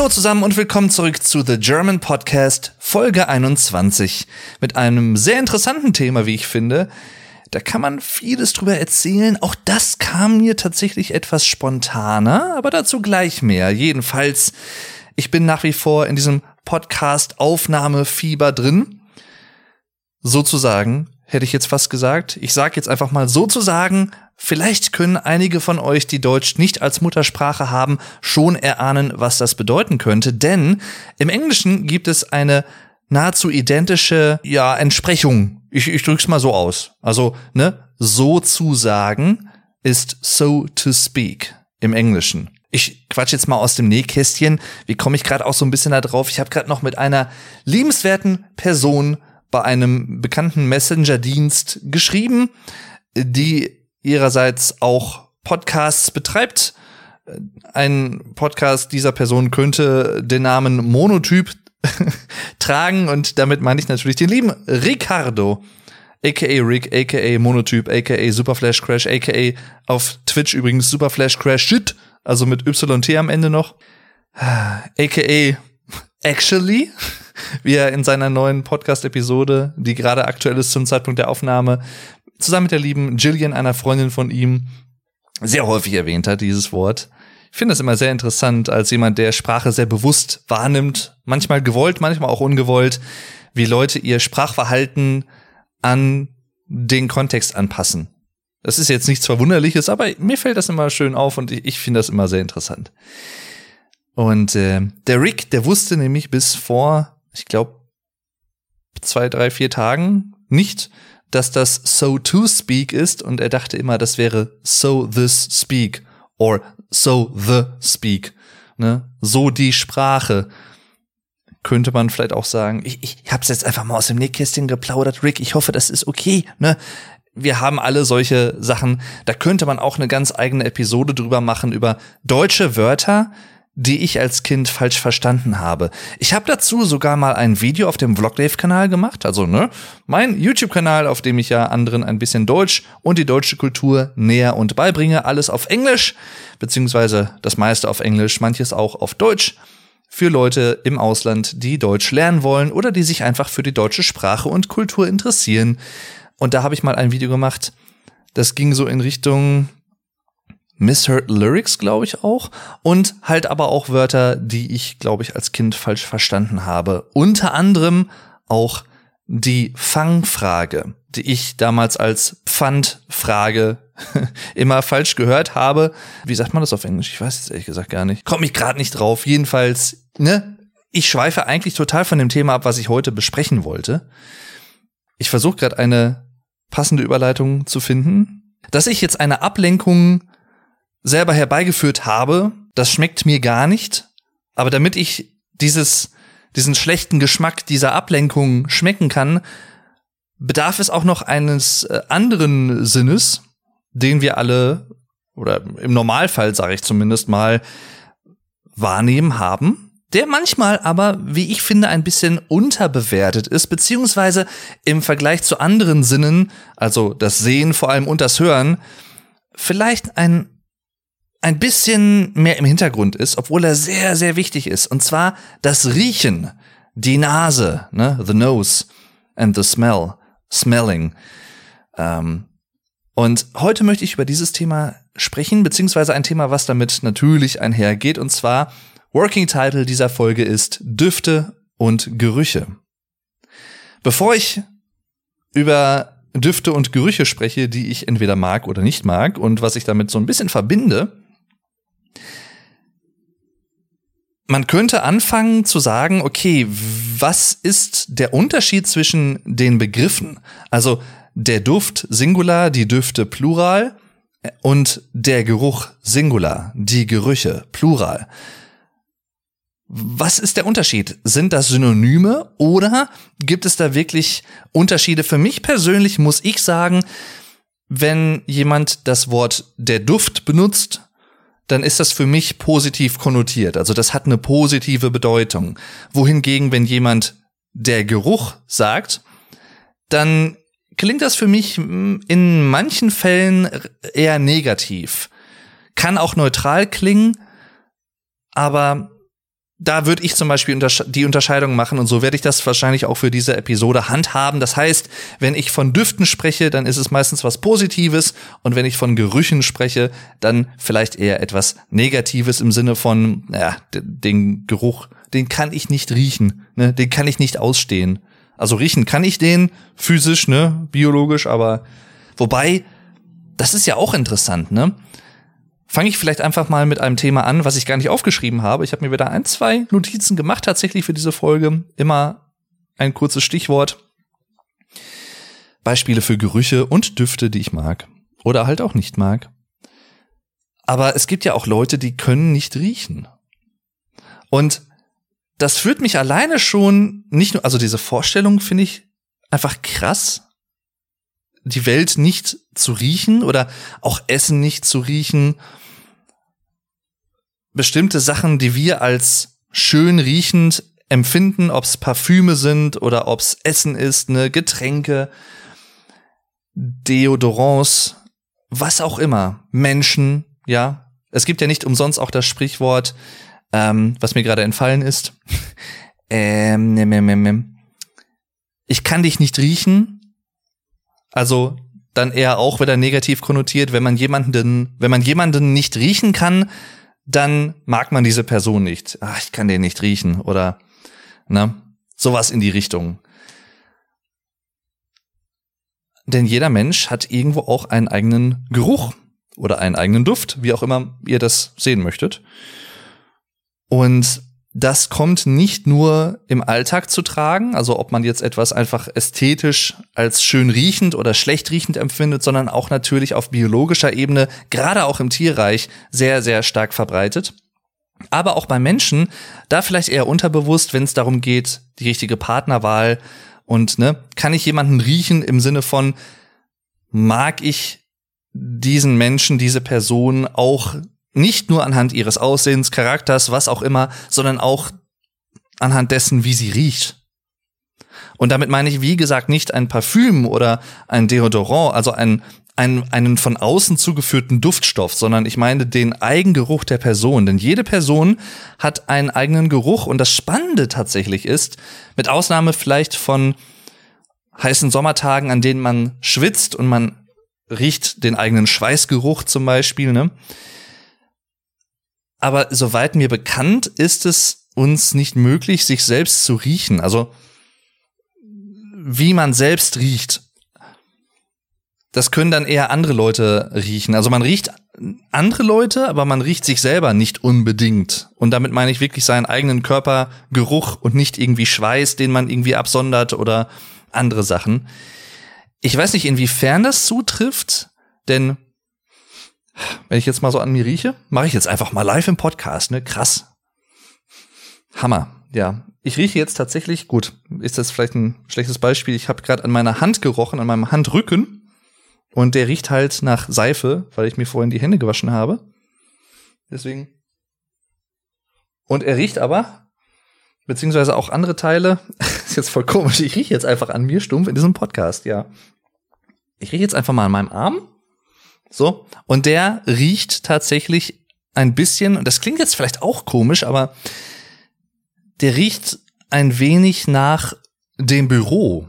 Hallo zusammen und willkommen zurück zu The German Podcast Folge 21 mit einem sehr interessanten Thema, wie ich finde. Da kann man vieles drüber erzählen. Auch das kam mir tatsächlich etwas spontaner, aber dazu gleich mehr. Jedenfalls, ich bin nach wie vor in diesem Podcast Aufnahmefieber drin. Sozusagen, hätte ich jetzt fast gesagt. Ich sage jetzt einfach mal sozusagen, vielleicht können einige von euch, die Deutsch nicht als Muttersprache haben, schon erahnen, was das bedeuten könnte. Denn im Englischen gibt es eine nahezu identische ja, Entsprechung. Ich, ich drück's mal so aus. Also, ne, so zu sagen ist so to speak im Englischen. Ich quatsch jetzt mal aus dem Nähkästchen. Wie komme ich gerade auch so ein bisschen da drauf? Ich habe gerade noch mit einer liebenswerten Person bei einem bekannten Messenger-Dienst geschrieben, die ihrerseits auch Podcasts betreibt. Ein Podcast dieser Person könnte den Namen Monotyp tragen und damit meine ich natürlich den lieben Ricardo, aka Rick, aka Monotyp, aka Super Flash Crash, aka auf Twitch übrigens Super Flash Crash Shit, also mit YT am Ende noch, aka Actually, wie er in seiner neuen Podcast-Episode, die gerade aktuell ist zum Zeitpunkt der Aufnahme, zusammen mit der lieben Jillian, einer Freundin von ihm, sehr häufig erwähnt hat, dieses Wort. Ich finde das immer sehr interessant, als jemand, der Sprache sehr bewusst wahrnimmt, manchmal gewollt, manchmal auch ungewollt, wie Leute ihr Sprachverhalten an den Kontext anpassen. Das ist jetzt nichts Verwunderliches, aber mir fällt das immer schön auf und ich, ich finde das immer sehr interessant. Und äh, der Rick, der wusste nämlich bis vor, ich glaube, zwei, drei, vier Tagen nicht, dass das so to speak ist und er dachte immer, das wäre so this speak or so the speak. Ne? So die Sprache. Könnte man vielleicht auch sagen. Ich, ich hab's jetzt einfach mal aus dem Nähkästchen geplaudert, Rick. Ich hoffe, das ist okay. Ne? Wir haben alle solche Sachen. Da könnte man auch eine ganz eigene Episode drüber machen, über deutsche Wörter, die ich als Kind falsch verstanden habe. Ich habe dazu sogar mal ein Video auf dem Vlogdave-Kanal gemacht, also ne, mein YouTube-Kanal, auf dem ich ja anderen ein bisschen Deutsch und die deutsche Kultur näher und beibringe, alles auf Englisch, beziehungsweise das meiste auf Englisch, manches auch auf Deutsch, für Leute im Ausland, die Deutsch lernen wollen oder die sich einfach für die deutsche Sprache und Kultur interessieren. Und da habe ich mal ein Video gemacht, das ging so in Richtung misheard Lyrics, glaube ich auch. Und halt aber auch Wörter, die ich, glaube ich, als Kind falsch verstanden habe. Unter anderem auch die Fangfrage, die ich damals als Pfandfrage immer falsch gehört habe. Wie sagt man das auf Englisch? Ich weiß es ehrlich gesagt gar nicht. Komme ich gerade nicht drauf. Jedenfalls, ne? Ich schweife eigentlich total von dem Thema ab, was ich heute besprechen wollte. Ich versuche gerade eine passende Überleitung zu finden. Dass ich jetzt eine Ablenkung selber herbeigeführt habe, das schmeckt mir gar nicht. Aber damit ich dieses, diesen schlechten Geschmack dieser Ablenkung schmecken kann, bedarf es auch noch eines äh, anderen Sinnes, den wir alle, oder im Normalfall sage ich zumindest mal, wahrnehmen haben, der manchmal aber, wie ich finde, ein bisschen unterbewertet ist, beziehungsweise im Vergleich zu anderen Sinnen, also das Sehen vor allem und das Hören, vielleicht ein ein bisschen mehr im Hintergrund ist, obwohl er sehr, sehr wichtig ist. Und zwar das Riechen, die Nase, ne, the nose and the smell, smelling. Ähm, und heute möchte ich über dieses Thema sprechen, beziehungsweise ein Thema, was damit natürlich einhergeht. Und zwar, Working Title dieser Folge ist Düfte und Gerüche. Bevor ich über Düfte und Gerüche spreche, die ich entweder mag oder nicht mag und was ich damit so ein bisschen verbinde, man könnte anfangen zu sagen, okay, was ist der Unterschied zwischen den Begriffen? Also der Duft Singular, die Düfte Plural und der Geruch Singular, die Gerüche Plural. Was ist der Unterschied? Sind das Synonyme oder gibt es da wirklich Unterschiede? Für mich persönlich muss ich sagen, wenn jemand das Wort der Duft benutzt, dann ist das für mich positiv konnotiert. Also das hat eine positive Bedeutung. Wohingegen, wenn jemand der Geruch sagt, dann klingt das für mich in manchen Fällen eher negativ. Kann auch neutral klingen, aber da würde ich zum Beispiel untersche die Unterscheidung machen und so werde ich das wahrscheinlich auch für diese Episode handhaben. Das heißt, wenn ich von Düften spreche, dann ist es meistens was Positives und wenn ich von Gerüchen spreche, dann vielleicht eher etwas Negatives im Sinne von, ja, den Geruch, den kann ich nicht riechen, ne, den kann ich nicht ausstehen. Also riechen kann ich den physisch, ne, biologisch, aber wobei, das ist ja auch interessant, ne? Fange ich vielleicht einfach mal mit einem Thema an, was ich gar nicht aufgeschrieben habe. Ich habe mir wieder ein, zwei Notizen gemacht tatsächlich für diese Folge. Immer ein kurzes Stichwort. Beispiele für Gerüche und Düfte, die ich mag. Oder halt auch nicht mag. Aber es gibt ja auch Leute, die können nicht riechen. Und das führt mich alleine schon nicht nur, also diese Vorstellung finde ich einfach krass, die Welt nicht zu riechen oder auch Essen nicht zu riechen bestimmte Sachen, die wir als schön riechend empfinden, ob es Parfüme sind oder ob es Essen ist, ne, Getränke, Deodorants, was auch immer, Menschen, ja. Es gibt ja nicht umsonst auch das Sprichwort, ähm, was mir gerade entfallen ist. ähm, ne, ne, ne, ich kann dich nicht riechen. Also dann eher auch wieder negativ konnotiert, wenn man jemanden, wenn man jemanden nicht riechen kann, dann mag man diese Person nicht. Ach, ich kann den nicht riechen oder ne, sowas in die Richtung. Denn jeder Mensch hat irgendwo auch einen eigenen Geruch oder einen eigenen Duft, wie auch immer ihr das sehen möchtet. Und das kommt nicht nur im Alltag zu tragen, also ob man jetzt etwas einfach ästhetisch als schön riechend oder schlecht riechend empfindet, sondern auch natürlich auf biologischer Ebene, gerade auch im Tierreich, sehr, sehr stark verbreitet. Aber auch bei Menschen, da vielleicht eher unterbewusst, wenn es darum geht, die richtige Partnerwahl und ne, kann ich jemanden riechen im Sinne von, mag ich diesen Menschen, diese Person auch nicht nur anhand ihres Aussehens, Charakters, was auch immer, sondern auch anhand dessen, wie sie riecht. Und damit meine ich, wie gesagt, nicht ein Parfüm oder ein Deodorant, also ein, ein, einen von außen zugeführten Duftstoff, sondern ich meine den Eigengeruch der Person. Denn jede Person hat einen eigenen Geruch. Und das Spannende tatsächlich ist, mit Ausnahme vielleicht von heißen Sommertagen, an denen man schwitzt und man riecht den eigenen Schweißgeruch zum Beispiel, ne? Aber soweit mir bekannt ist es uns nicht möglich, sich selbst zu riechen. Also wie man selbst riecht. Das können dann eher andere Leute riechen. Also man riecht andere Leute, aber man riecht sich selber nicht unbedingt. Und damit meine ich wirklich seinen eigenen Körpergeruch und nicht irgendwie Schweiß, den man irgendwie absondert oder andere Sachen. Ich weiß nicht, inwiefern das zutrifft, denn wenn ich jetzt mal so an mir rieche, mache ich jetzt einfach mal live im Podcast, ne? Krass. Hammer. Ja, ich rieche jetzt tatsächlich, gut, ist das vielleicht ein schlechtes Beispiel, ich habe gerade an meiner Hand gerochen, an meinem Handrücken und der riecht halt nach Seife, weil ich mir vorhin die Hände gewaschen habe. Deswegen. Und er riecht aber, beziehungsweise auch andere Teile, ist jetzt voll komisch, ich rieche jetzt einfach an mir stumpf in diesem Podcast, ja. Ich rieche jetzt einfach mal an meinem Arm so. Und der riecht tatsächlich ein bisschen, und das klingt jetzt vielleicht auch komisch, aber der riecht ein wenig nach dem Büro,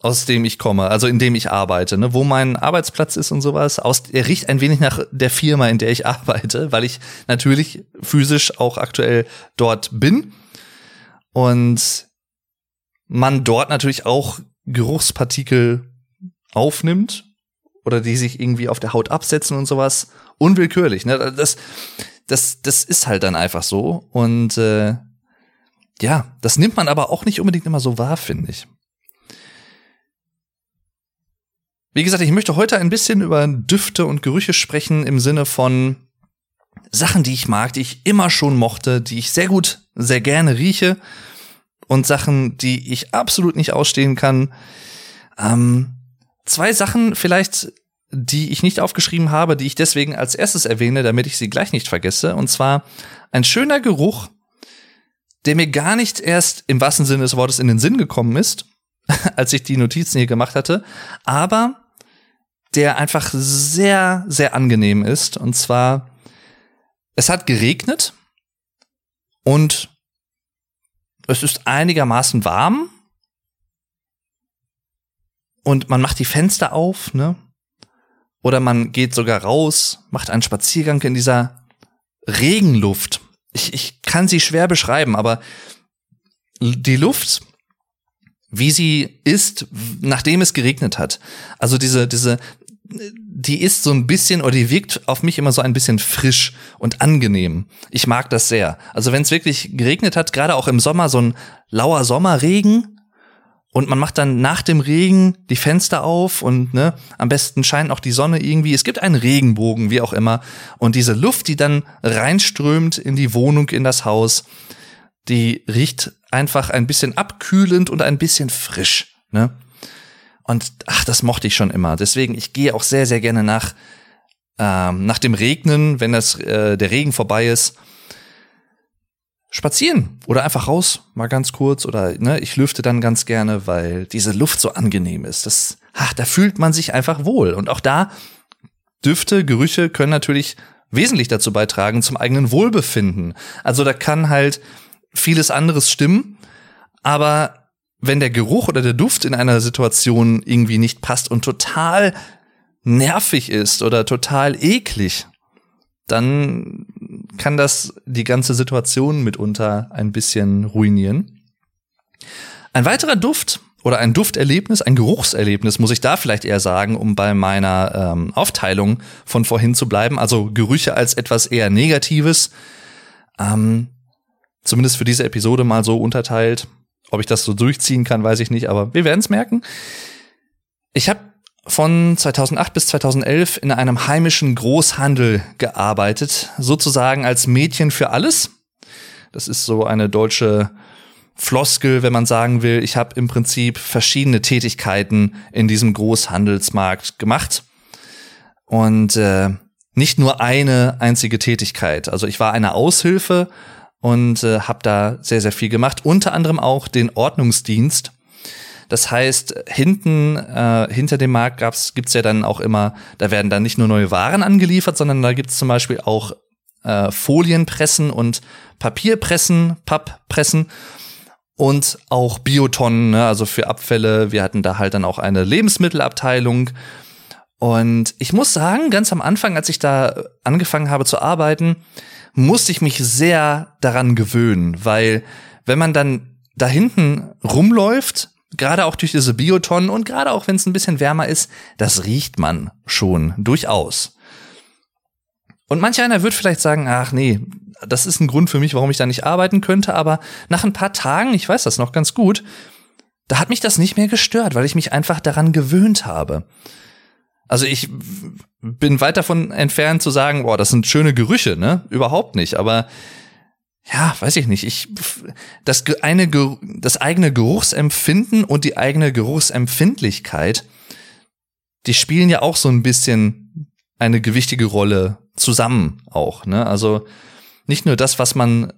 aus dem ich komme, also in dem ich arbeite, ne, wo mein Arbeitsplatz ist und sowas. Aus, er riecht ein wenig nach der Firma, in der ich arbeite, weil ich natürlich physisch auch aktuell dort bin und man dort natürlich auch Geruchspartikel aufnimmt oder die sich irgendwie auf der Haut absetzen und sowas. Unwillkürlich. Ne? Das, das, das ist halt dann einfach so. Und äh, ja, das nimmt man aber auch nicht unbedingt immer so wahr, finde ich. Wie gesagt, ich möchte heute ein bisschen über Düfte und Gerüche sprechen im Sinne von Sachen, die ich mag, die ich immer schon mochte, die ich sehr gut, sehr gerne rieche und Sachen, die ich absolut nicht ausstehen kann. Ähm, zwei Sachen vielleicht, die ich nicht aufgeschrieben habe, die ich deswegen als erstes erwähne, damit ich sie gleich nicht vergesse. Und zwar ein schöner Geruch, der mir gar nicht erst im wahrsten Sinne des Wortes in den Sinn gekommen ist, als ich die Notizen hier gemacht hatte, aber der einfach sehr, sehr angenehm ist. Und zwar, es hat geregnet und es ist einigermaßen warm und man macht die Fenster auf, ne? Oder man geht sogar raus, macht einen Spaziergang in dieser Regenluft. Ich, ich kann sie schwer beschreiben, aber die Luft, wie sie ist, nachdem es geregnet hat. Also diese, diese, die ist so ein bisschen oder die wirkt auf mich immer so ein bisschen frisch und angenehm. Ich mag das sehr. Also wenn es wirklich geregnet hat, gerade auch im Sommer, so ein lauer Sommerregen, und man macht dann nach dem Regen die Fenster auf und ne, am besten scheint auch die Sonne irgendwie. Es gibt einen Regenbogen, wie auch immer. Und diese Luft, die dann reinströmt in die Wohnung, in das Haus, die riecht einfach ein bisschen abkühlend und ein bisschen frisch. Ne? Und ach, das mochte ich schon immer. Deswegen, ich gehe auch sehr, sehr gerne nach, ähm, nach dem Regnen, wenn das, äh, der Regen vorbei ist spazieren oder einfach raus, mal ganz kurz oder ne, ich lüfte dann ganz gerne, weil diese Luft so angenehm ist. Das, ach, da fühlt man sich einfach wohl und auch da Düfte, Gerüche können natürlich wesentlich dazu beitragen zum eigenen Wohlbefinden. Also da kann halt vieles anderes stimmen, aber wenn der Geruch oder der Duft in einer Situation irgendwie nicht passt und total nervig ist oder total eklig, dann kann das die ganze Situation mitunter ein bisschen ruinieren. Ein weiterer Duft oder ein Dufterlebnis, ein Geruchserlebnis, muss ich da vielleicht eher sagen, um bei meiner ähm, Aufteilung von vorhin zu bleiben. Also Gerüche als etwas eher Negatives. Ähm, zumindest für diese Episode mal so unterteilt. Ob ich das so durchziehen kann, weiß ich nicht, aber wir werden es merken. Ich habe von 2008 bis 2011 in einem heimischen Großhandel gearbeitet, sozusagen als Mädchen für alles. Das ist so eine deutsche Floskel, wenn man sagen will, ich habe im Prinzip verschiedene Tätigkeiten in diesem Großhandelsmarkt gemacht und äh, nicht nur eine einzige Tätigkeit. Also ich war eine Aushilfe und äh, habe da sehr, sehr viel gemacht, unter anderem auch den Ordnungsdienst das heißt, hinten, äh, hinter dem Markt gab's, gibt's ja dann auch immer, da werden dann nicht nur neue Waren angeliefert, sondern da gibt's zum Beispiel auch äh, Folienpressen und Papierpressen, Papppressen und auch Biotonnen, ne, also für Abfälle. Wir hatten da halt dann auch eine Lebensmittelabteilung. Und ich muss sagen, ganz am Anfang, als ich da angefangen habe zu arbeiten, musste ich mich sehr daran gewöhnen, weil wenn man dann da hinten rumläuft, Gerade auch durch diese Biotonnen und gerade auch wenn es ein bisschen wärmer ist, das riecht man schon durchaus. Und manch einer wird vielleicht sagen, ach nee, das ist ein Grund für mich, warum ich da nicht arbeiten könnte, aber nach ein paar Tagen, ich weiß das noch ganz gut, da hat mich das nicht mehr gestört, weil ich mich einfach daran gewöhnt habe. Also ich bin weit davon entfernt zu sagen, boah, das sind schöne Gerüche, ne? Überhaupt nicht, aber ja, weiß ich nicht. Ich, das eine, das eigene Geruchsempfinden und die eigene Geruchsempfindlichkeit, die spielen ja auch so ein bisschen eine gewichtige Rolle zusammen auch, ne? Also nicht nur das, was man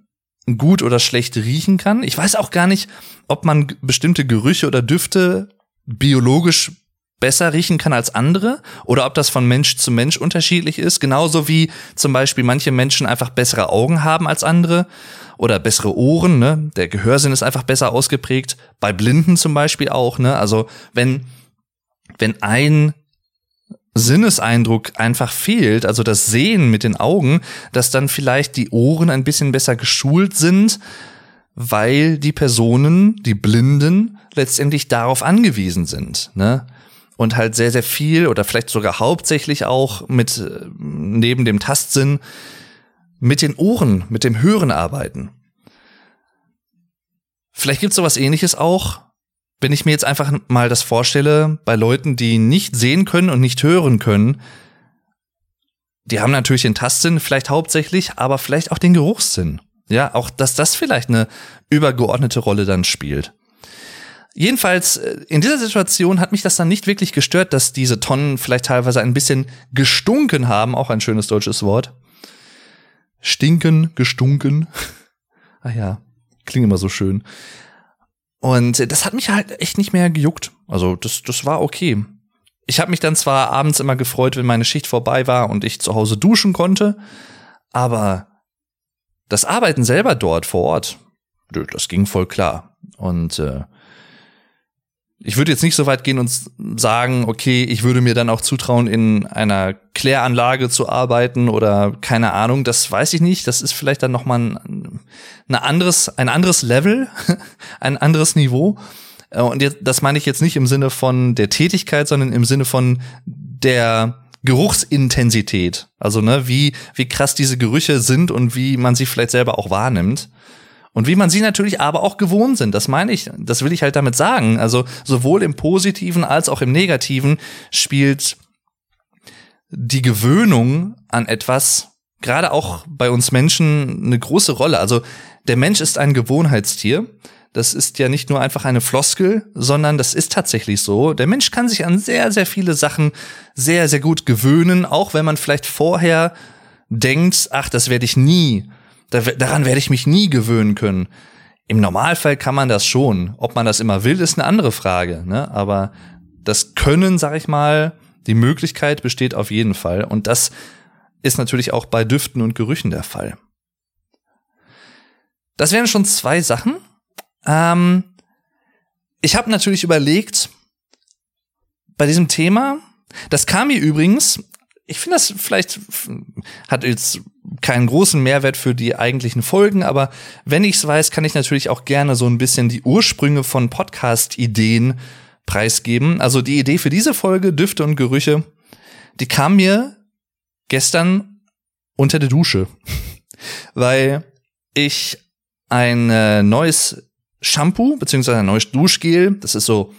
gut oder schlecht riechen kann. Ich weiß auch gar nicht, ob man bestimmte Gerüche oder Düfte biologisch besser riechen kann als andere oder ob das von Mensch zu Mensch unterschiedlich ist. Genauso wie zum Beispiel manche Menschen einfach bessere Augen haben als andere oder bessere Ohren. Ne? Der Gehörsinn ist einfach besser ausgeprägt. Bei Blinden zum Beispiel auch. Ne? Also wenn, wenn ein Sinneseindruck einfach fehlt, also das Sehen mit den Augen, dass dann vielleicht die Ohren ein bisschen besser geschult sind, weil die Personen, die Blinden, letztendlich darauf angewiesen sind. Ne? Und halt sehr, sehr viel oder vielleicht sogar hauptsächlich auch mit äh, neben dem Tastsinn mit den Ohren, mit dem Hören arbeiten. Vielleicht gibt's sowas ähnliches auch, wenn ich mir jetzt einfach mal das vorstelle, bei Leuten, die nicht sehen können und nicht hören können, die haben natürlich den Tastsinn vielleicht hauptsächlich, aber vielleicht auch den Geruchssinn. Ja, auch dass das vielleicht eine übergeordnete Rolle dann spielt. Jedenfalls, äh, in dieser Situation hat mich das dann nicht wirklich gestört, dass diese Tonnen vielleicht teilweise ein bisschen gestunken haben, auch ein schönes deutsches Wort. Stinken, gestunken. ah ja, klingt immer so schön. Und das hat mich halt echt nicht mehr gejuckt. Also das, das war okay. Ich habe mich dann zwar abends immer gefreut, wenn meine Schicht vorbei war und ich zu Hause duschen konnte, aber das Arbeiten selber dort vor Ort, das ging voll klar. Und äh, ich würde jetzt nicht so weit gehen und sagen, okay, ich würde mir dann auch zutrauen, in einer Kläranlage zu arbeiten oder keine Ahnung, das weiß ich nicht. Das ist vielleicht dann nochmal ein, ein anderes, ein anderes Level, ein anderes Niveau. Äh, und jetzt, das meine ich jetzt nicht im Sinne von der Tätigkeit, sondern im Sinne von der Geruchsintensität. Also, ne, wie, wie krass diese Gerüche sind und wie man sie vielleicht selber auch wahrnimmt. Und wie man sie natürlich aber auch gewohnt sind, das meine ich, das will ich halt damit sagen. Also sowohl im Positiven als auch im Negativen spielt die Gewöhnung an etwas, gerade auch bei uns Menschen, eine große Rolle. Also der Mensch ist ein Gewohnheitstier. Das ist ja nicht nur einfach eine Floskel, sondern das ist tatsächlich so. Der Mensch kann sich an sehr, sehr viele Sachen sehr, sehr gut gewöhnen, auch wenn man vielleicht vorher denkt, ach, das werde ich nie daran werde ich mich nie gewöhnen können. Im Normalfall kann man das schon. Ob man das immer will, ist eine andere Frage. Ne? Aber das Können, sag ich mal, die Möglichkeit besteht auf jeden Fall. Und das ist natürlich auch bei Düften und Gerüchen der Fall. Das wären schon zwei Sachen. Ähm, ich habe natürlich überlegt, bei diesem Thema, das kam mir übrigens ich finde das vielleicht hat jetzt keinen großen Mehrwert für die eigentlichen Folgen, aber wenn ich es weiß, kann ich natürlich auch gerne so ein bisschen die Ursprünge von Podcast-Ideen preisgeben. Also die Idee für diese Folge, Düfte und Gerüche, die kam mir gestern unter der Dusche, weil ich ein äh, neues Shampoo beziehungsweise ein neues Duschgel, das ist so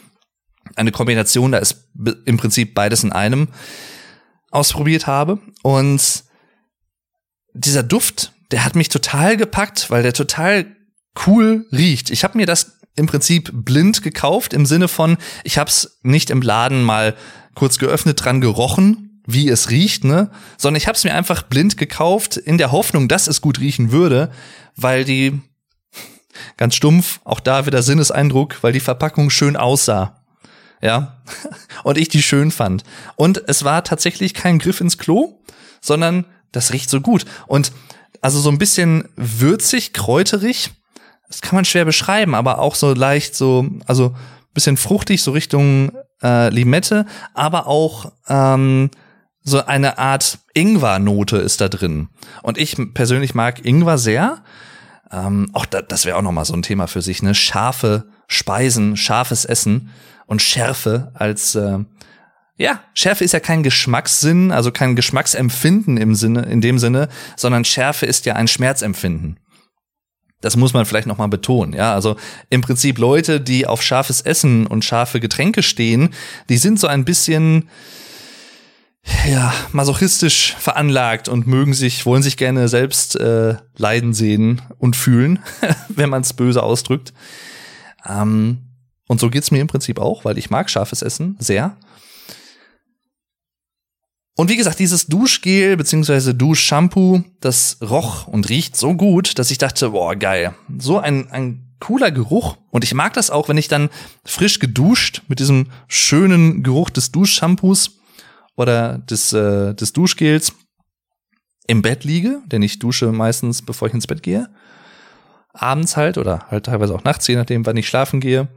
eine Kombination, da ist im Prinzip beides in einem, ausprobiert habe. Und dieser Duft, der hat mich total gepackt, weil der total cool riecht. Ich habe mir das im Prinzip blind gekauft, im Sinne von, ich habe es nicht im Laden mal kurz geöffnet dran gerochen, wie es riecht, ne? Sondern ich habe es mir einfach blind gekauft, in der Hoffnung, dass es gut riechen würde, weil die ganz stumpf, auch da wieder Sinneseindruck, weil die Verpackung schön aussah ja, und ich die schön fand. Und es war tatsächlich kein Griff ins Klo, sondern das riecht so gut. Und also so ein bisschen würzig, kräuterig, das kann man schwer beschreiben, aber auch so leicht so, also bisschen fruchtig, so Richtung äh, Limette, aber auch ähm, so eine Art Ingwer-Note ist da drin. Und ich persönlich mag Ingwer sehr. Ähm, auch da, das wäre auch noch mal so ein Thema für sich, ne? Scharfe Speisen, scharfes Essen und Schärfe als äh, ja, Schärfe ist ja kein Geschmackssinn, also kein Geschmacksempfinden im Sinne, in dem Sinne, sondern Schärfe ist ja ein Schmerzempfinden. Das muss man vielleicht noch mal betonen, ja. Also im Prinzip Leute, die auf scharfes Essen und scharfe Getränke stehen, die sind so ein bisschen ja masochistisch veranlagt und mögen sich, wollen sich gerne selbst äh, leiden sehen und fühlen, wenn man es böse ausdrückt. Ähm, und so geht's mir im Prinzip auch, weil ich mag scharfes Essen sehr. Und wie gesagt, dieses Duschgel bzw. Duschshampoo, das roch und riecht so gut, dass ich dachte, boah, geil. So ein, ein cooler Geruch. Und ich mag das auch, wenn ich dann frisch geduscht mit diesem schönen Geruch des Duschshampoos oder des, äh, des Duschgels im Bett liege, denn ich dusche meistens, bevor ich ins Bett gehe. Abends halt oder halt teilweise auch nachts, je nachdem, wann ich schlafen gehe.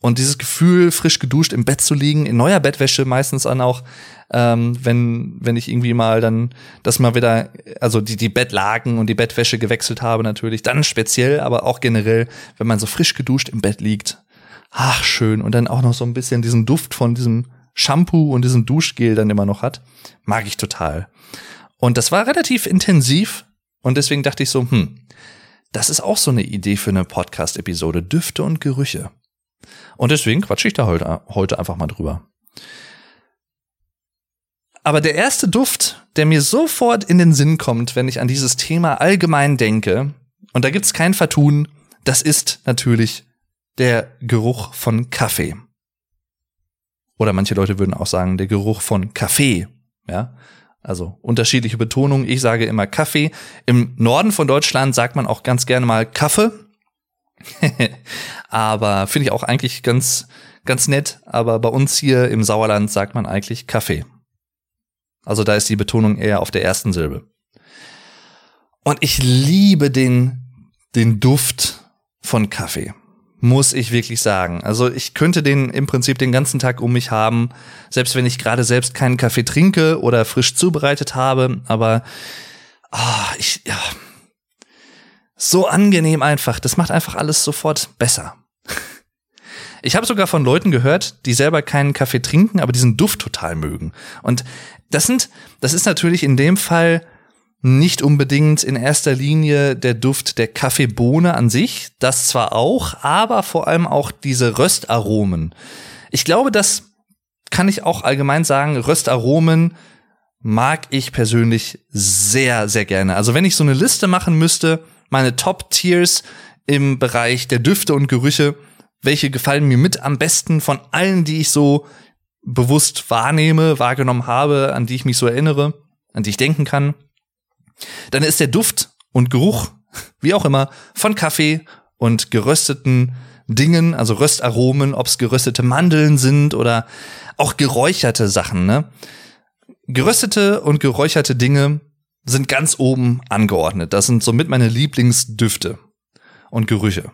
Und dieses Gefühl, frisch geduscht im Bett zu liegen, in neuer Bettwäsche meistens dann auch, ähm, wenn, wenn ich irgendwie mal dann, das mal wieder, also die, die Bettlaken und die Bettwäsche gewechselt habe natürlich, dann speziell, aber auch generell, wenn man so frisch geduscht im Bett liegt. Ach, schön. Und dann auch noch so ein bisschen diesen Duft von diesem Shampoo und diesem Duschgel dann immer noch hat. Mag ich total. Und das war relativ intensiv. Und deswegen dachte ich so, hm, das ist auch so eine Idee für eine Podcast-Episode. Düfte und Gerüche. Und deswegen quatsche ich da heute, heute einfach mal drüber. Aber der erste Duft, der mir sofort in den Sinn kommt, wenn ich an dieses Thema allgemein denke, und da gibt's kein Vertun, das ist natürlich der Geruch von Kaffee. Oder manche Leute würden auch sagen, der Geruch von Kaffee. Ja, also unterschiedliche Betonungen. Ich sage immer Kaffee. Im Norden von Deutschland sagt man auch ganz gerne mal Kaffee. aber finde ich auch eigentlich ganz, ganz nett. Aber bei uns hier im Sauerland sagt man eigentlich Kaffee. Also da ist die Betonung eher auf der ersten Silbe. Und ich liebe den, den Duft von Kaffee. Muss ich wirklich sagen. Also ich könnte den im Prinzip den ganzen Tag um mich haben, selbst wenn ich gerade selbst keinen Kaffee trinke oder frisch zubereitet habe. Aber oh, ich, ja, so angenehm einfach. Das macht einfach alles sofort besser. Ich habe sogar von Leuten gehört, die selber keinen Kaffee trinken, aber diesen Duft total mögen. Und das sind, das ist natürlich in dem Fall nicht unbedingt in erster Linie der Duft der Kaffeebohne an sich, das zwar auch, aber vor allem auch diese Röstaromen. Ich glaube, das kann ich auch allgemein sagen, Röstaromen mag ich persönlich sehr, sehr gerne. Also wenn ich so eine Liste machen müsste, meine Top-Tiers im Bereich der Düfte und Gerüche, welche gefallen mir mit am besten von allen, die ich so bewusst wahrnehme, wahrgenommen habe, an die ich mich so erinnere, an die ich denken kann, dann ist der Duft und Geruch, wie auch immer, von Kaffee und gerösteten Dingen, also Röstaromen, ob es geröstete Mandeln sind oder auch geräucherte Sachen, ne? Geröstete und geräucherte Dinge sind ganz oben angeordnet. Das sind somit meine Lieblingsdüfte und Gerüche.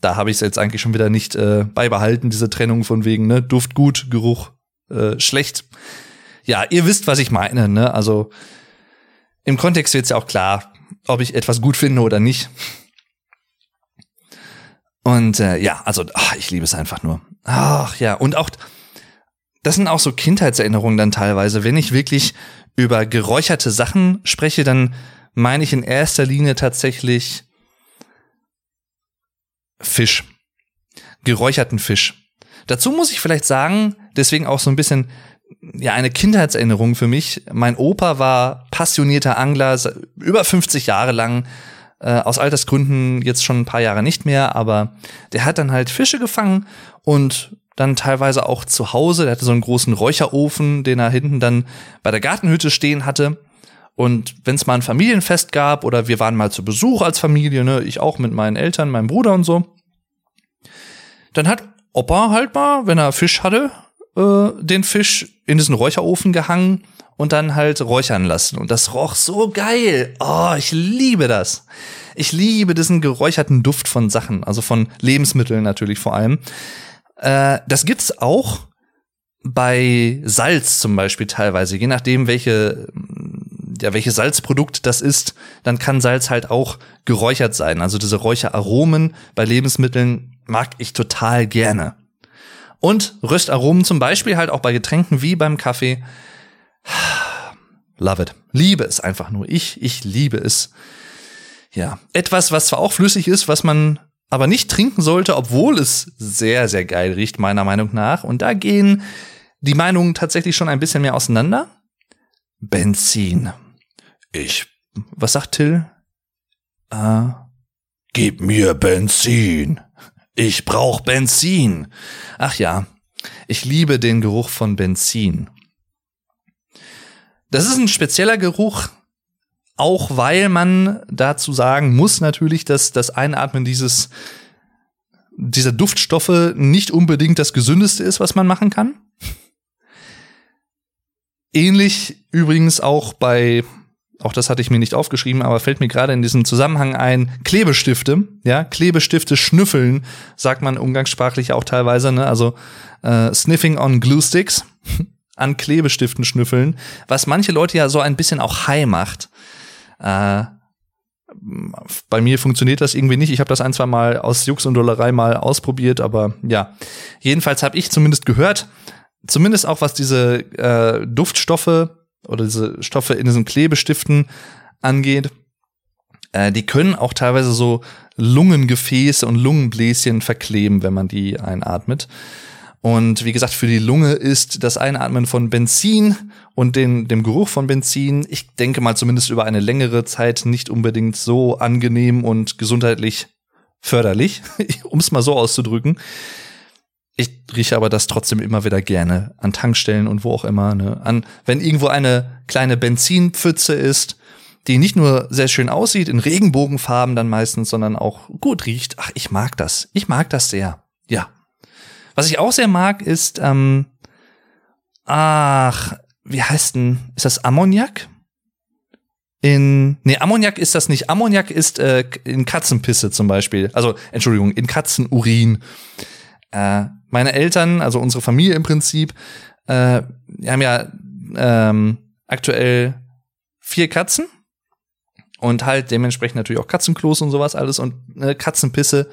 Da habe ich es jetzt eigentlich schon wieder nicht äh, beibehalten, diese Trennung von wegen, ne, Duft gut, Geruch äh, schlecht. Ja, ihr wisst, was ich meine, ne? Also im Kontext wird es ja auch klar, ob ich etwas gut finde oder nicht. Und äh, ja, also ach, ich liebe es einfach nur. Ach ja, und auch das sind auch so Kindheitserinnerungen dann teilweise. Wenn ich wirklich über geräucherte Sachen spreche, dann meine ich in erster Linie tatsächlich Fisch. Geräucherten Fisch. Dazu muss ich vielleicht sagen, deswegen auch so ein bisschen ja eine Kindheitserinnerung für mich. Mein Opa war passionierter Angler, über 50 Jahre lang, äh, aus Altersgründen jetzt schon ein paar Jahre nicht mehr, aber der hat dann halt Fische gefangen und dann teilweise auch zu Hause. Der hatte so einen großen Räucherofen, den er hinten dann bei der Gartenhütte stehen hatte. Und wenn es mal ein Familienfest gab oder wir waren mal zu Besuch als Familie, ne, ich auch mit meinen Eltern, meinem Bruder und so, dann hat Opa halt mal, wenn er Fisch hatte, äh, den Fisch in diesen Räucherofen gehangen und dann halt räuchern lassen. Und das roch so geil. Oh, ich liebe das. Ich liebe diesen geräucherten Duft von Sachen, also von Lebensmitteln natürlich vor allem. Äh, das gibt's auch bei Salz zum Beispiel teilweise, je nachdem welche ja, welches Salzprodukt das ist, dann kann Salz halt auch geräuchert sein. Also diese Räucheraromen bei Lebensmitteln mag ich total gerne. Und Röstaromen zum Beispiel halt auch bei Getränken wie beim Kaffee. Love it. Liebe es einfach nur. Ich, ich liebe es. Ja. Etwas, was zwar auch flüssig ist, was man aber nicht trinken sollte, obwohl es sehr, sehr geil riecht, meiner Meinung nach. Und da gehen die Meinungen tatsächlich schon ein bisschen mehr auseinander. Benzin. Ich, was sagt Till? Äh, gib mir Benzin. Ich brauch Benzin. Ach ja, ich liebe den Geruch von Benzin. Das ist ein spezieller Geruch, auch weil man dazu sagen muss natürlich, dass das Einatmen dieses dieser Duftstoffe nicht unbedingt das gesündeste ist, was man machen kann. Ähnlich übrigens auch bei auch das hatte ich mir nicht aufgeschrieben, aber fällt mir gerade in diesem Zusammenhang ein, Klebestifte, ja, Klebestifte schnüffeln, sagt man umgangssprachlich auch teilweise, ne? Also äh, Sniffing on Glue Sticks, an Klebestiften schnüffeln, was manche Leute ja so ein bisschen auch high macht. Äh, bei mir funktioniert das irgendwie nicht. Ich habe das ein, zwei Mal aus Jux und Dollerei mal ausprobiert, aber ja. Jedenfalls habe ich zumindest gehört, zumindest auch was diese äh, Duftstoffe oder diese Stoffe in diesen Klebestiften angeht, äh, die können auch teilweise so Lungengefäße und Lungenbläschen verkleben, wenn man die einatmet. Und wie gesagt, für die Lunge ist das Einatmen von Benzin und den, dem Geruch von Benzin, ich denke mal zumindest über eine längere Zeit nicht unbedingt so angenehm und gesundheitlich förderlich, um es mal so auszudrücken. Ich rieche aber das trotzdem immer wieder gerne an Tankstellen und wo auch immer. Ne? An, wenn irgendwo eine kleine Benzinpfütze ist, die nicht nur sehr schön aussieht, in Regenbogenfarben dann meistens, sondern auch gut riecht. Ach, ich mag das. Ich mag das sehr. Ja. Was ich auch sehr mag, ist, ähm, ach, wie heißt denn, ist das Ammoniak? in, nee, Ammoniak ist das nicht. Ammoniak ist äh, in Katzenpisse zum Beispiel. Also, Entschuldigung, in Katzenurin. Äh, meine Eltern, also unsere Familie im Prinzip, äh, haben ja ähm, aktuell vier Katzen und halt dementsprechend natürlich auch Katzenklos und sowas alles und äh, Katzenpisse.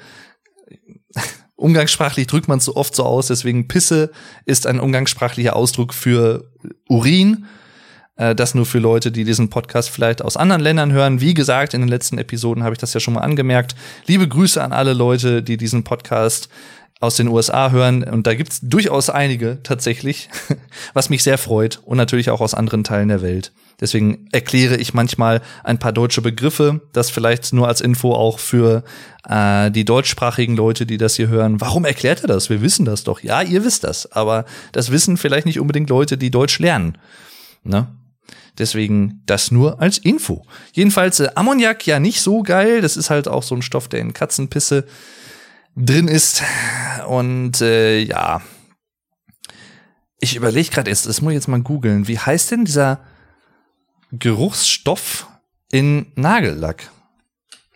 Umgangssprachlich drückt man es so oft so aus, deswegen Pisse ist ein umgangssprachlicher Ausdruck für Urin äh, das nur für Leute, die diesen Podcast vielleicht aus anderen Ländern hören. Wie gesagt, in den letzten Episoden habe ich das ja schon mal angemerkt. Liebe Grüße an alle Leute, die diesen Podcast aus den USA hören. Und da gibt's durchaus einige tatsächlich, was mich sehr freut. Und natürlich auch aus anderen Teilen der Welt. Deswegen erkläre ich manchmal ein paar deutsche Begriffe, das vielleicht nur als Info auch für äh, die deutschsprachigen Leute, die das hier hören. Warum erklärt er das? Wir wissen das doch. Ja, ihr wisst das, aber das wissen vielleicht nicht unbedingt Leute, die Deutsch lernen. Ne? Deswegen das nur als Info. Jedenfalls äh, Ammoniak ja nicht so geil. Das ist halt auch so ein Stoff, der in Katzenpisse drin ist. Und äh, ja, ich überlege gerade jetzt, das muss ich jetzt mal googeln. Wie heißt denn dieser Geruchsstoff in Nagellack?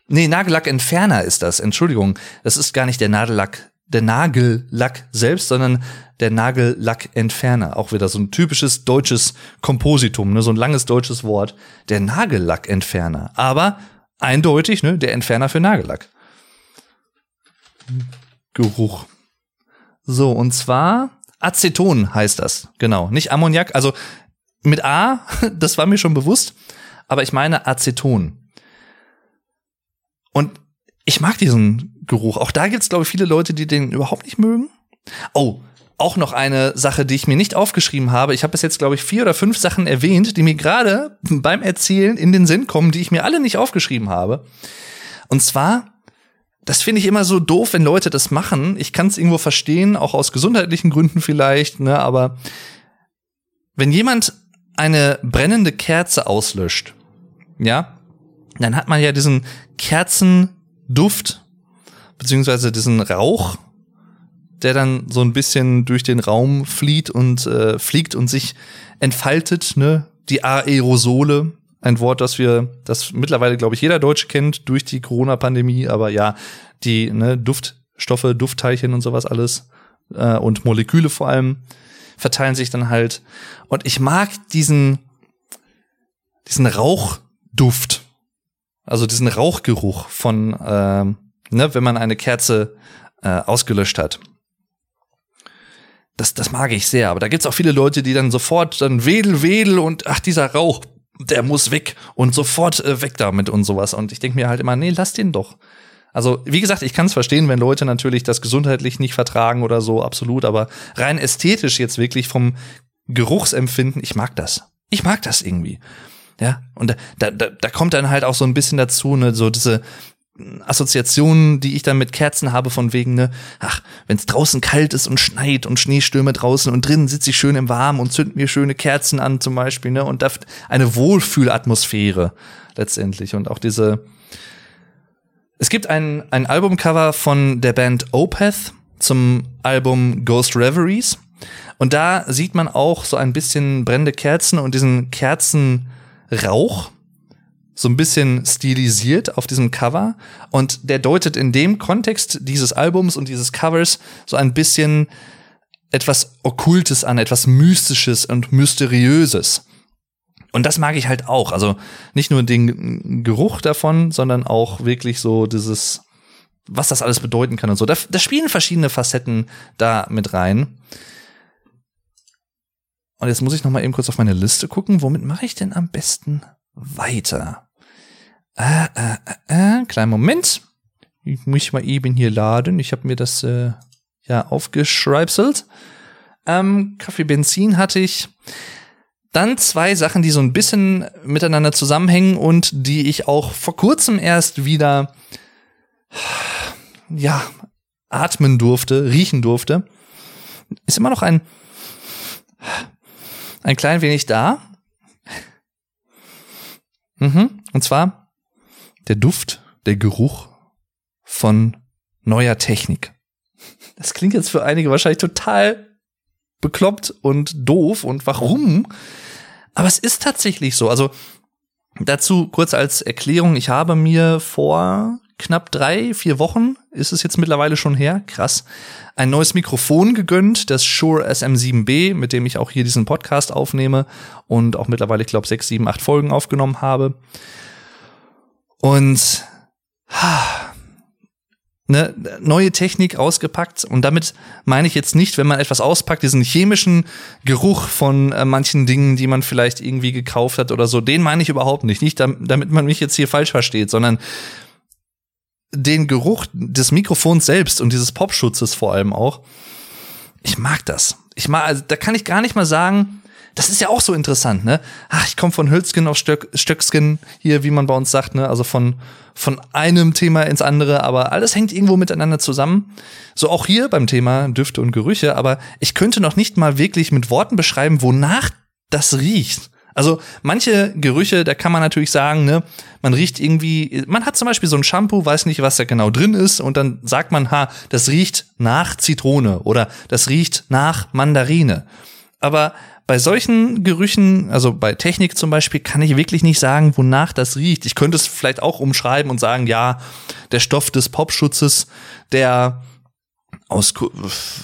Nee, Nagellackentferner ist das. Entschuldigung, das ist gar nicht der Nagellack, der Nagellack selbst, sondern der Nagellackentferner. Auch wieder so ein typisches deutsches Kompositum, ne? so ein langes deutsches Wort. Der Nagellackentferner. Aber eindeutig, ne, der Entferner für Nagellack. Geruch. So, und zwar Aceton heißt das. Genau. Nicht Ammoniak. Also mit A, das war mir schon bewusst. Aber ich meine Aceton. Und ich mag diesen Geruch. Auch da gibt es, glaube ich, viele Leute, die den überhaupt nicht mögen. Oh, auch noch eine Sache, die ich mir nicht aufgeschrieben habe. Ich habe bis jetzt, glaube ich, vier oder fünf Sachen erwähnt, die mir gerade beim Erzählen in den Sinn kommen, die ich mir alle nicht aufgeschrieben habe. Und zwar, das finde ich immer so doof, wenn Leute das machen. Ich kann es irgendwo verstehen, auch aus gesundheitlichen Gründen vielleicht, ne, aber wenn jemand eine brennende Kerze auslöscht, ja, dann hat man ja diesen Kerzenduft, beziehungsweise diesen Rauch, der dann so ein bisschen durch den Raum flieht und äh, fliegt und sich entfaltet, ne? Die Aerosole, ein Wort, das wir, das mittlerweile, glaube ich, jeder Deutsche kennt durch die Corona-Pandemie, aber ja, die ne, Duftstoffe, Duftteilchen und sowas alles äh, und Moleküle vor allem verteilen sich dann halt. Und ich mag diesen, diesen Rauchduft, also diesen Rauchgeruch von, äh, ne, wenn man eine Kerze äh, ausgelöscht hat das, das mag ich sehr. Aber da gibt's auch viele Leute, die dann sofort dann wedel, wedel und ach, dieser Rauch, der muss weg und sofort äh, weg damit und sowas. Und ich denke mir halt immer, nee, lass den doch. Also, wie gesagt, ich kann es verstehen, wenn Leute natürlich das gesundheitlich nicht vertragen oder so, absolut, aber rein ästhetisch jetzt wirklich vom Geruchsempfinden, ich mag das. Ich mag das irgendwie. Ja, und da, da, da kommt dann halt auch so ein bisschen dazu, ne, so diese, Assoziationen, die ich dann mit Kerzen habe, von wegen, ne, ach, wenn es draußen kalt ist und schneit und Schneestürme draußen und drinnen sitze ich schön im Warmen und zünd mir schöne Kerzen an zum Beispiel, ne, und da eine Wohlfühlatmosphäre letztendlich und auch diese. Es gibt ein, ein Albumcover von der Band Opeth zum Album Ghost Reveries und da sieht man auch so ein bisschen brennende Kerzen und diesen Kerzenrauch so ein bisschen stilisiert auf diesem Cover und der deutet in dem Kontext dieses Albums und dieses Covers so ein bisschen etwas Okkultes an, etwas Mystisches und Mysteriöses. Und das mag ich halt auch. Also nicht nur den Geruch davon, sondern auch wirklich so dieses, was das alles bedeuten kann und so. Da, da spielen verschiedene Facetten da mit rein. Und jetzt muss ich noch mal eben kurz auf meine Liste gucken. Womit mache ich denn am besten weiter. Äh, äh, äh, äh, kleinen Moment. Ich muss mal eben hier laden. Ich habe mir das äh, ja aufgeschreibselt. Ähm, Kaffee Benzin hatte ich. Dann zwei Sachen, die so ein bisschen miteinander zusammenhängen und die ich auch vor kurzem erst wieder ja atmen durfte, riechen durfte. Ist immer noch ein ein klein wenig da, Mhm. Und zwar der Duft, der Geruch von neuer Technik. Das klingt jetzt für einige wahrscheinlich total bekloppt und doof und warum? Aber es ist tatsächlich so. Also Dazu kurz als Erklärung, ich habe mir vor knapp drei, vier Wochen, ist es jetzt mittlerweile schon her, krass, ein neues Mikrofon gegönnt, das Shure SM7B, mit dem ich auch hier diesen Podcast aufnehme und auch mittlerweile, ich glaube, sechs, sieben, acht Folgen aufgenommen habe. Und ne, neue Technik ausgepackt. Und damit meine ich jetzt nicht, wenn man etwas auspackt, diesen chemischen Geruch von äh, manchen Dingen, die man vielleicht irgendwie gekauft hat oder so, den meine ich überhaupt nicht. Nicht, damit man mich jetzt hier falsch versteht, sondern den Geruch des Mikrofons selbst und dieses Popschutzes vor allem auch. Ich mag das. Ich mag, also da kann ich gar nicht mal sagen, das ist ja auch so interessant, ne? Ach, ich komme von Hölzgen auf Stöck, Stöckskin hier, wie man bei uns sagt, ne? Also von, von einem Thema ins andere, aber alles hängt irgendwo miteinander zusammen. So auch hier beim Thema Düfte und Gerüche, aber ich könnte noch nicht mal wirklich mit Worten beschreiben, wonach das riecht. Also manche Gerüche, da kann man natürlich sagen, ne, man riecht irgendwie, man hat zum Beispiel so ein Shampoo, weiß nicht, was da genau drin ist, und dann sagt man, ha, das riecht nach Zitrone oder das riecht nach Mandarine. Aber bei solchen Gerüchen, also bei Technik zum Beispiel, kann ich wirklich nicht sagen, wonach das riecht. Ich könnte es vielleicht auch umschreiben und sagen, ja, der Stoff des Popschutzes, der aus,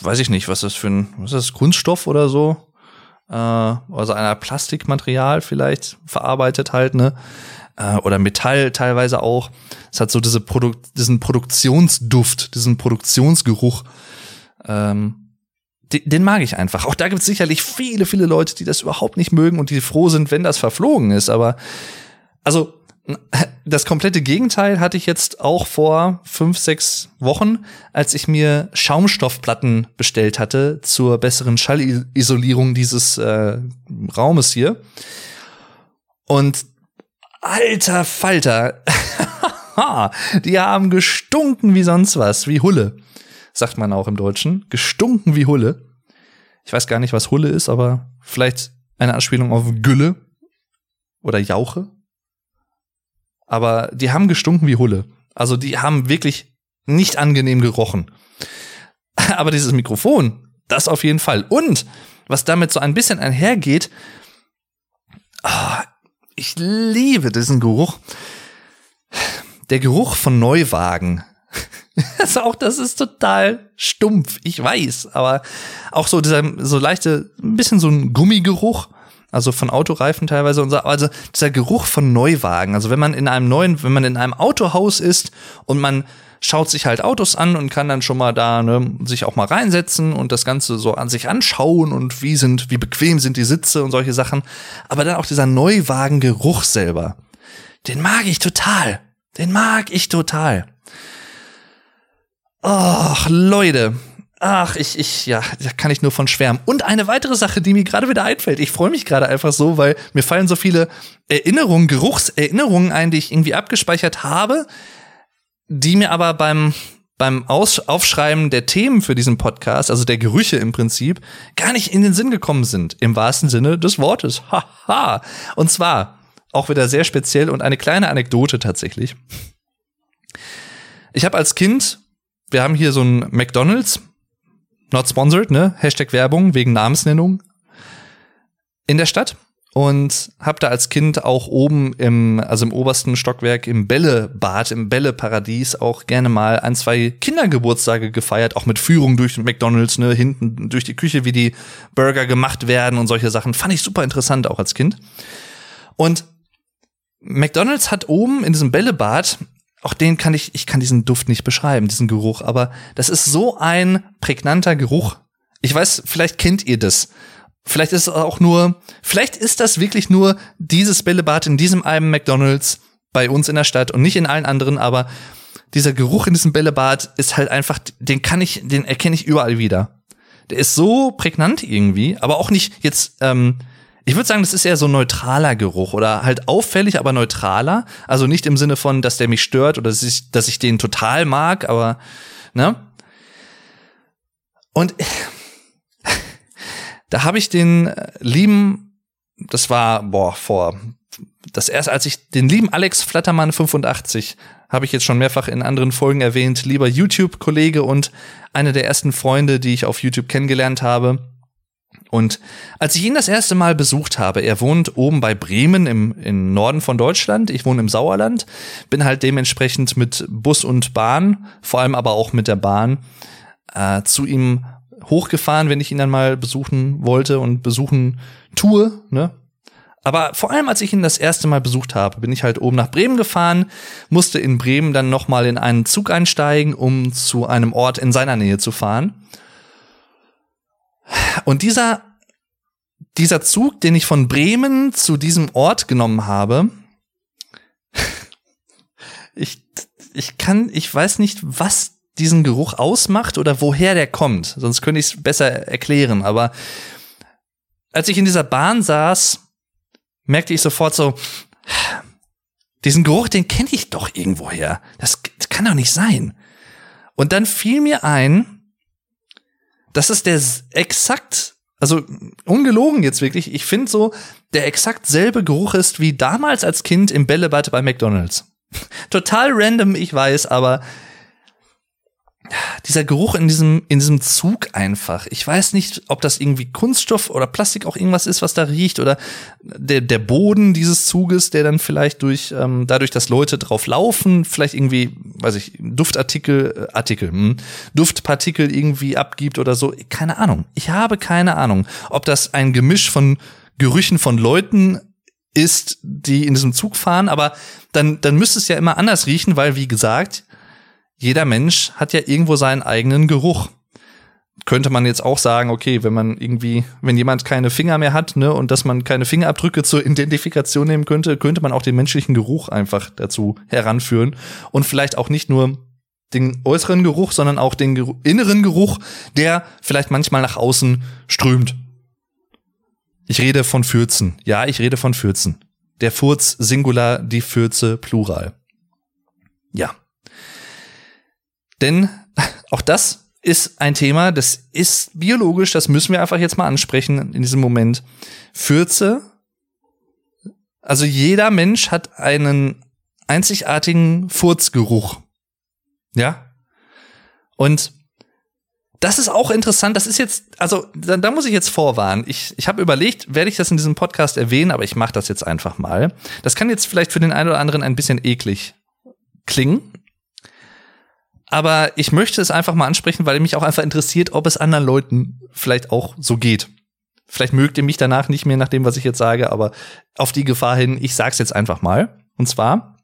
weiß ich nicht, was ist für ein, was ist das, Kunststoff oder so? Äh, also einer Plastikmaterial vielleicht verarbeitet halt, ne? Äh, oder Metall teilweise auch. Es hat so diese Produ diesen Produktionsduft, diesen Produktionsgeruch. Ähm, den mag ich einfach. Auch da gibt es sicherlich viele, viele Leute, die das überhaupt nicht mögen und die froh sind, wenn das verflogen ist. Aber also das komplette Gegenteil hatte ich jetzt auch vor fünf, sechs Wochen, als ich mir Schaumstoffplatten bestellt hatte zur besseren Schallisolierung dieses äh, Raumes hier. Und alter Falter, die haben gestunken wie sonst was, wie Hulle sagt man auch im Deutschen. Gestunken wie Hulle. Ich weiß gar nicht, was Hulle ist, aber vielleicht eine Anspielung auf Gülle oder Jauche. Aber die haben gestunken wie Hulle. Also die haben wirklich nicht angenehm gerochen. Aber dieses Mikrofon, das auf jeden Fall. Und was damit so ein bisschen einhergeht, oh, ich liebe diesen Geruch. Der Geruch von Neuwagen. Also auch das ist total stumpf, ich weiß, aber auch so dieser so leichte, ein bisschen so ein Gummigeruch, also von Autoreifen teilweise und so, also dieser Geruch von Neuwagen. Also wenn man in einem neuen, wenn man in einem Autohaus ist und man schaut sich halt Autos an und kann dann schon mal da ne, sich auch mal reinsetzen und das Ganze so an sich anschauen und wie sind, wie bequem sind die Sitze und solche Sachen. Aber dann auch dieser Neuwagengeruch selber, den mag ich total. Den mag ich total. Ach, Leute. Ach, ich, ich, ja, da kann ich nur von schwärmen. Und eine weitere Sache, die mir gerade wieder einfällt. Ich freue mich gerade einfach so, weil mir fallen so viele Erinnerungen, Geruchserinnerungen ein, die ich irgendwie abgespeichert habe, die mir aber beim, beim Aus Aufschreiben der Themen für diesen Podcast, also der Gerüche im Prinzip, gar nicht in den Sinn gekommen sind. Im wahrsten Sinne des Wortes. Haha. Und zwar auch wieder sehr speziell und eine kleine Anekdote tatsächlich. Ich habe als Kind wir haben hier so ein McDonald's, not sponsored, ne? Hashtag Werbung wegen Namensnennung in der Stadt und habe da als Kind auch oben im, also im obersten Stockwerk im Bällebad, im Bälleparadies auch gerne mal ein, zwei Kindergeburtstage gefeiert, auch mit Führung durch McDonalds, ne, hinten durch die Küche, wie die Burger gemacht werden und solche Sachen. Fand ich super interessant auch als Kind. Und McDonalds hat oben in diesem Bällebad auch den kann ich, ich kann diesen Duft nicht beschreiben, diesen Geruch, aber das ist so ein prägnanter Geruch. Ich weiß, vielleicht kennt ihr das. Vielleicht ist es auch nur, vielleicht ist das wirklich nur dieses Bällebad in diesem einen McDonalds bei uns in der Stadt und nicht in allen anderen, aber dieser Geruch in diesem Bällebad ist halt einfach, den kann ich, den erkenne ich überall wieder. Der ist so prägnant irgendwie, aber auch nicht jetzt ähm, ich würde sagen, das ist eher so ein neutraler Geruch oder halt auffällig, aber neutraler. Also nicht im Sinne von, dass der mich stört oder dass ich, dass ich den total mag, aber, ne? Und da habe ich den äh, lieben, das war, boah, vor, das erst, als ich den lieben Alex Flattermann 85 habe ich jetzt schon mehrfach in anderen Folgen erwähnt, lieber YouTube-Kollege und eine der ersten Freunde, die ich auf YouTube kennengelernt habe Und als ich ihn das erste Mal besucht habe, er wohnt oben bei Bremen im, im Norden von Deutschland, ich wohne im Sauerland, bin halt dementsprechend mit Bus und Bahn, vor allem aber auch mit der Bahn, äh, zu ihm hochgefahren, wenn ich ihn dann mal besuchen wollte und besuchen tue, ne? Aber vor allem, als ich ihn das erste Mal besucht habe, bin ich halt oben nach Bremen gefahren, musste in Bremen dann nochmal in einen Zug einsteigen, um zu einem Ort in seiner Nähe zu fahren. Und dieser, dieser Zug, den ich von Bremen zu diesem Ort genommen habe, ich, ich kann, ich weiß nicht, was diesen Geruch ausmacht oder woher der kommt. Sonst könnte ich es besser erklären. Aber als ich in dieser Bahn saß, merkte ich sofort so, diesen Geruch, den kenne ich doch irgendwoher. Das, das kann doch nicht sein. Und dann fiel mir ein, das ist der exakt, also ungelogen jetzt wirklich, ich finde so, der exakt selbe Geruch ist wie damals als Kind im Bällebad bei McDonald's. Total random, ich weiß, aber dieser Geruch in diesem, in diesem Zug einfach. Ich weiß nicht, ob das irgendwie Kunststoff oder Plastik auch irgendwas ist, was da riecht oder der, der Boden dieses Zuges, der dann vielleicht durch, ähm, dadurch, dass Leute drauf laufen, vielleicht irgendwie, weiß ich, Duftartikel, äh, Artikel, hm, Duftpartikel irgendwie abgibt oder so. Keine Ahnung. Ich habe keine Ahnung, ob das ein Gemisch von Gerüchen von Leuten ist, die in diesem Zug fahren, aber dann, dann müsste es ja immer anders riechen, weil, wie gesagt, jeder Mensch hat ja irgendwo seinen eigenen Geruch. Könnte man jetzt auch sagen, okay, wenn man irgendwie, wenn jemand keine Finger mehr hat, ne, und dass man keine Fingerabdrücke zur Identifikation nehmen könnte, könnte man auch den menschlichen Geruch einfach dazu heranführen und vielleicht auch nicht nur den äußeren Geruch, sondern auch den Geruch, inneren Geruch, der vielleicht manchmal nach außen strömt. Ich rede von Fürzen. Ja, ich rede von Fürzen. Der Furz Singular, die Fürze Plural. Ja. Denn auch das ist ein Thema, das ist biologisch, das müssen wir einfach jetzt mal ansprechen in diesem Moment. Fürze, also jeder Mensch hat einen einzigartigen Furzgeruch. Ja? Und das ist auch interessant. Das ist jetzt, also da, da muss ich jetzt vorwarnen. Ich, ich habe überlegt, werde ich das in diesem Podcast erwähnen, aber ich mache das jetzt einfach mal. Das kann jetzt vielleicht für den einen oder anderen ein bisschen eklig klingen. Aber ich möchte es einfach mal ansprechen, weil mich auch einfach interessiert, ob es anderen Leuten vielleicht auch so geht. Vielleicht mögt ihr mich danach nicht mehr nach dem, was ich jetzt sage, aber auf die Gefahr hin, ich sag's jetzt einfach mal. Und zwar,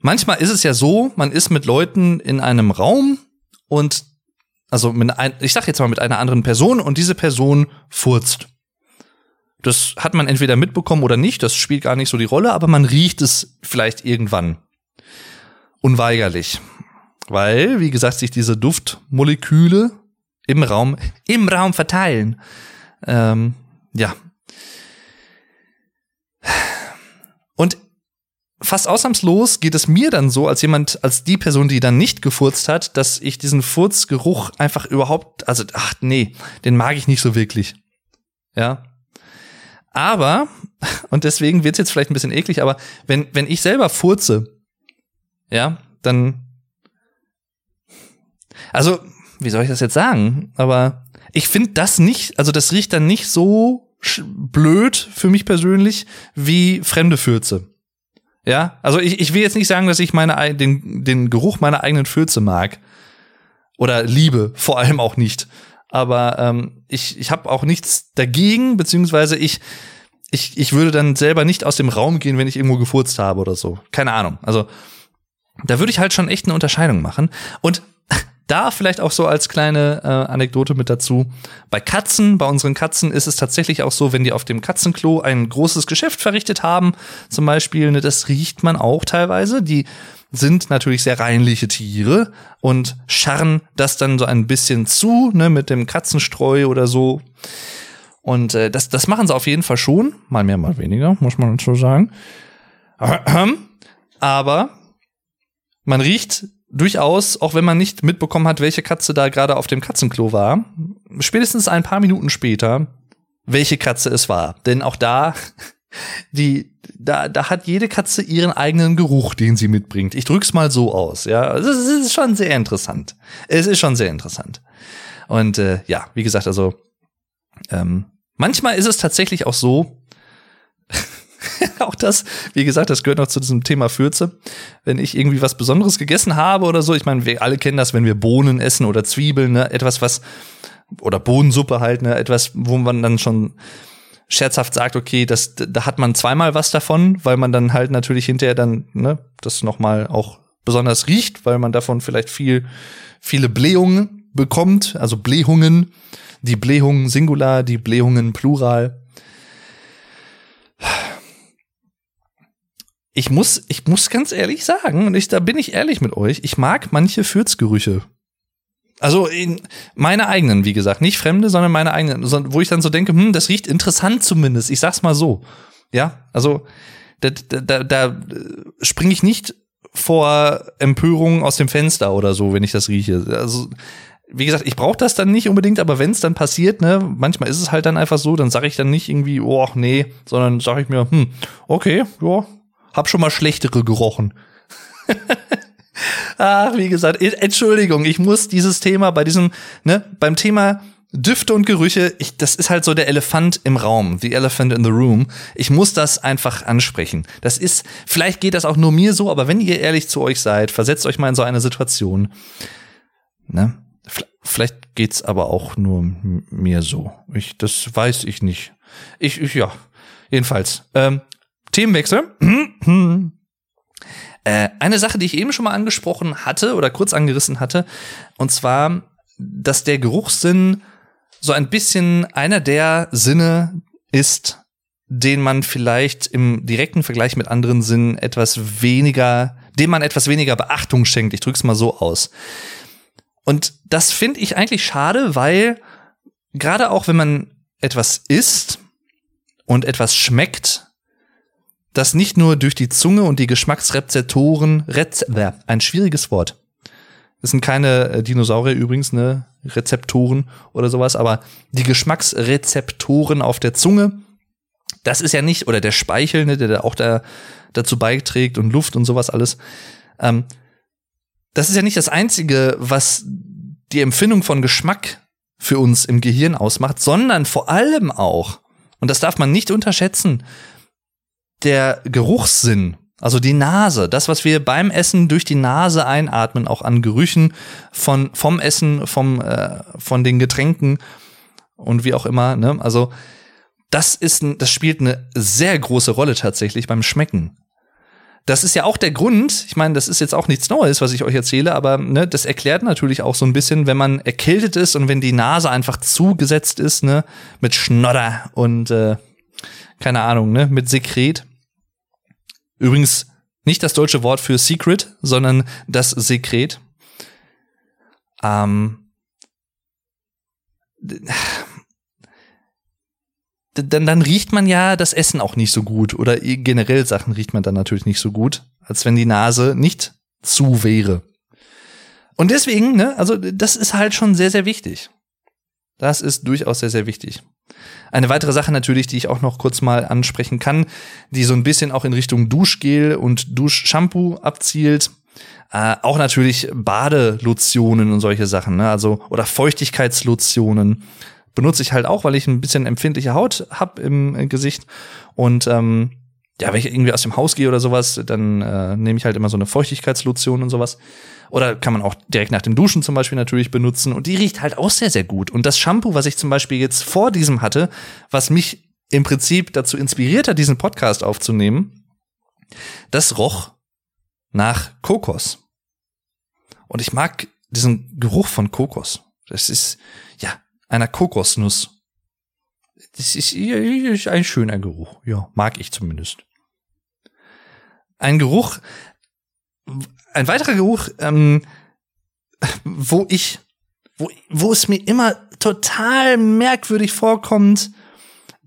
manchmal ist es ja so, man ist mit Leuten in einem Raum und also mit ein, ich sag jetzt mal mit einer anderen Person und diese Person furzt. Das hat man entweder mitbekommen oder nicht, das spielt gar nicht so die Rolle, aber man riecht es vielleicht irgendwann. Unweigerlich. Weil, wie gesagt, sich diese Duftmoleküle im Raum, im Raum verteilen. Ähm, ja. Und fast ausnahmslos geht es mir dann so, als jemand, als die Person, die dann nicht gefurzt hat, dass ich diesen Furzgeruch einfach überhaupt, also, ach nee, den mag ich nicht so wirklich. Ja. Aber, und deswegen wird's jetzt vielleicht ein bisschen eklig, aber wenn, wenn ich selber furze, ja, dann. Also, wie soll ich das jetzt sagen? Aber ich finde das nicht, also das riecht dann nicht so blöd für mich persönlich wie fremde Fürze. Ja, also ich, ich will jetzt nicht sagen, dass ich meine, den, den Geruch meiner eigenen Fürze mag. Oder liebe, vor allem auch nicht aber ähm, ich, ich habe auch nichts dagegen, beziehungsweise ich, ich, ich würde dann selber nicht aus dem Raum gehen, wenn ich irgendwo gefurzt habe oder so. Keine Ahnung. Also da würde ich halt schon echt eine Unterscheidung machen. Und da vielleicht auch so als kleine äh, Anekdote mit dazu. Bei Katzen, bei unseren Katzen ist es tatsächlich auch so, wenn die auf dem Katzenklo ein großes Geschäft verrichtet haben, zum Beispiel, ne, das riecht man auch teilweise. Die sind natürlich sehr reinliche Tiere und scharren das dann so ein bisschen zu, ne, mit dem Katzenstreu oder so. Und äh, das, das machen sie auf jeden Fall schon. Mal mehr, mal weniger, muss man so sagen. Aber man riecht durchaus, auch wenn man nicht mitbekommen hat, welche Katze da gerade auf dem Katzenklo war, spätestens ein paar Minuten später, welche Katze es war. Denn auch da die, da, da hat jede Katze ihren eigenen Geruch, den sie mitbringt. Ich drück's mal so aus, ja. Es ist schon sehr interessant. Es ist schon sehr interessant. Und äh, ja, wie gesagt, also ähm, manchmal ist es tatsächlich auch so, auch das, wie gesagt, das gehört noch zu diesem Thema Fürze. Wenn ich irgendwie was Besonderes gegessen habe oder so, ich meine, wir alle kennen das, wenn wir Bohnen essen oder Zwiebeln, ne, etwas, was, oder Bohnensuppe halt, ne, etwas, wo man dann schon scherzhaft sagt, okay, das, da hat man zweimal was davon, weil man dann halt natürlich hinterher dann, ne, das nochmal auch besonders riecht, weil man davon vielleicht viel, viele Blähungen bekommt, also Blähungen, die Blähungen Singular, die Blähungen Plural. Ich muss, ich muss ganz ehrlich sagen, und ich, da bin ich ehrlich mit euch, ich mag manche Fürzgerüche also in meine eigenen, wie gesagt, nicht fremde, sondern meine eigenen, wo ich dann so denke, hm, das riecht interessant zumindest. Ich sag's mal so. Ja, also da, da, da, springe ich nicht vor Empörung aus dem Fenster oder so, wenn ich das rieche. Also wie gesagt, ich brauche das dann nicht unbedingt, aber wenn es dann passiert, ne, manchmal ist es halt dann einfach so, dann sage ich dann nicht irgendwie, oh nee, sondern sage ich mir, hm, okay, ja, hab schon mal schlechtere gerochen. Ach, wie gesagt, Entschuldigung, ich muss dieses Thema bei diesem, ne, beim Thema Düfte und Gerüche, ich, das ist halt so der Elefant im Raum, the elephant in the room. Ich muss das einfach ansprechen. Das ist, vielleicht geht das auch nur mir so, aber wenn ihr ehrlich zu euch seid, versetzt euch mal in so eine Situation. Ne? Vielleicht geht's aber auch nur mir so. Ich, das weiß ich nicht. Ich, ich ja. Jedenfalls. Ähm, Themenwechsel. Äh, eine Sache, die ich eben schon mal angesprochen hatte oder kurz angerissen hatte, und zwar, dass der Geruchssinn so ein bisschen einer der Sinne ist, den man vielleicht im direkten Vergleich mit anderen Sinnen etwas weniger, dem man etwas weniger Beachtung schenkt. Ich drück's mal so aus. Und das finde ich eigentlich schade, weil gerade auch wenn man etwas isst und etwas schmeckt, das nicht nur durch die Zunge und die Geschmacksrezeptoren, Rez ein schwieriges Wort. Das sind keine äh, Dinosaurier übrigens, ne, Rezeptoren oder sowas, aber die Geschmacksrezeptoren auf der Zunge, das ist ja nicht, oder der Speichel, ne, der da auch da, dazu beiträgt und Luft und sowas alles, ähm, das ist ja nicht das Einzige, was die Empfindung von Geschmack für uns im Gehirn ausmacht, sondern vor allem auch, und das darf man nicht unterschätzen, der Geruchssinn, also die Nase, das, was wir beim Essen durch die Nase einatmen, auch an Gerüchen von, vom Essen, vom, äh, von den Getränken und wie auch immer, ne? Also, das ist, das spielt eine sehr große Rolle tatsächlich beim Schmecken. Das ist ja auch der Grund, ich meine, das ist jetzt auch nichts Neues, was ich euch erzähle, aber ne, das erklärt natürlich auch so ein bisschen, wenn man erkältet ist und wenn die Nase einfach zugesetzt ist, ne, mit Schnodder und äh, keine Ahnung, ne, mit Sekret, Übrigens nicht das deutsche Wort für Secret, sondern das Sekret. Ähm, dann, dann riecht man ja das Essen auch nicht so gut oder generell Sachen riecht man dann natürlich nicht so gut, als wenn die Nase nicht zu wäre. Und deswegen, ne, also das ist halt schon sehr, sehr wichtig. Das ist durchaus sehr, sehr wichtig. Eine weitere Sache natürlich, die ich auch noch kurz mal ansprechen kann, die so ein bisschen auch in Richtung Duschgel und Duschshampoo abzielt. Äh, auch natürlich Badelotionen und solche Sachen, ne? also oder Feuchtigkeitslotionen benutze ich halt auch, weil ich ein bisschen empfindliche Haut hab im Gesicht und ähm, ja, wenn ich irgendwie aus dem Haus gehe oder sowas, dann äh, nehme ich halt immer so eine Feuchtigkeitslotion und sowas. Oder kann man auch direkt nach dem Duschen zum Beispiel natürlich benutzen. Und die riecht halt auch sehr, sehr gut. Und das Shampoo, was ich zum Beispiel jetzt vor diesem hatte, was mich im Prinzip dazu inspiriert hat, diesen Podcast aufzunehmen, das roch nach Kokos. Und ich mag diesen Geruch von Kokos. Das ist, ja, einer Kokosnuss. Das ist, ist ein schöner Geruch. Ja, mag ich zumindest ein Geruch, ein weiterer Geruch, ähm, wo ich, wo, wo es mir immer total merkwürdig vorkommt.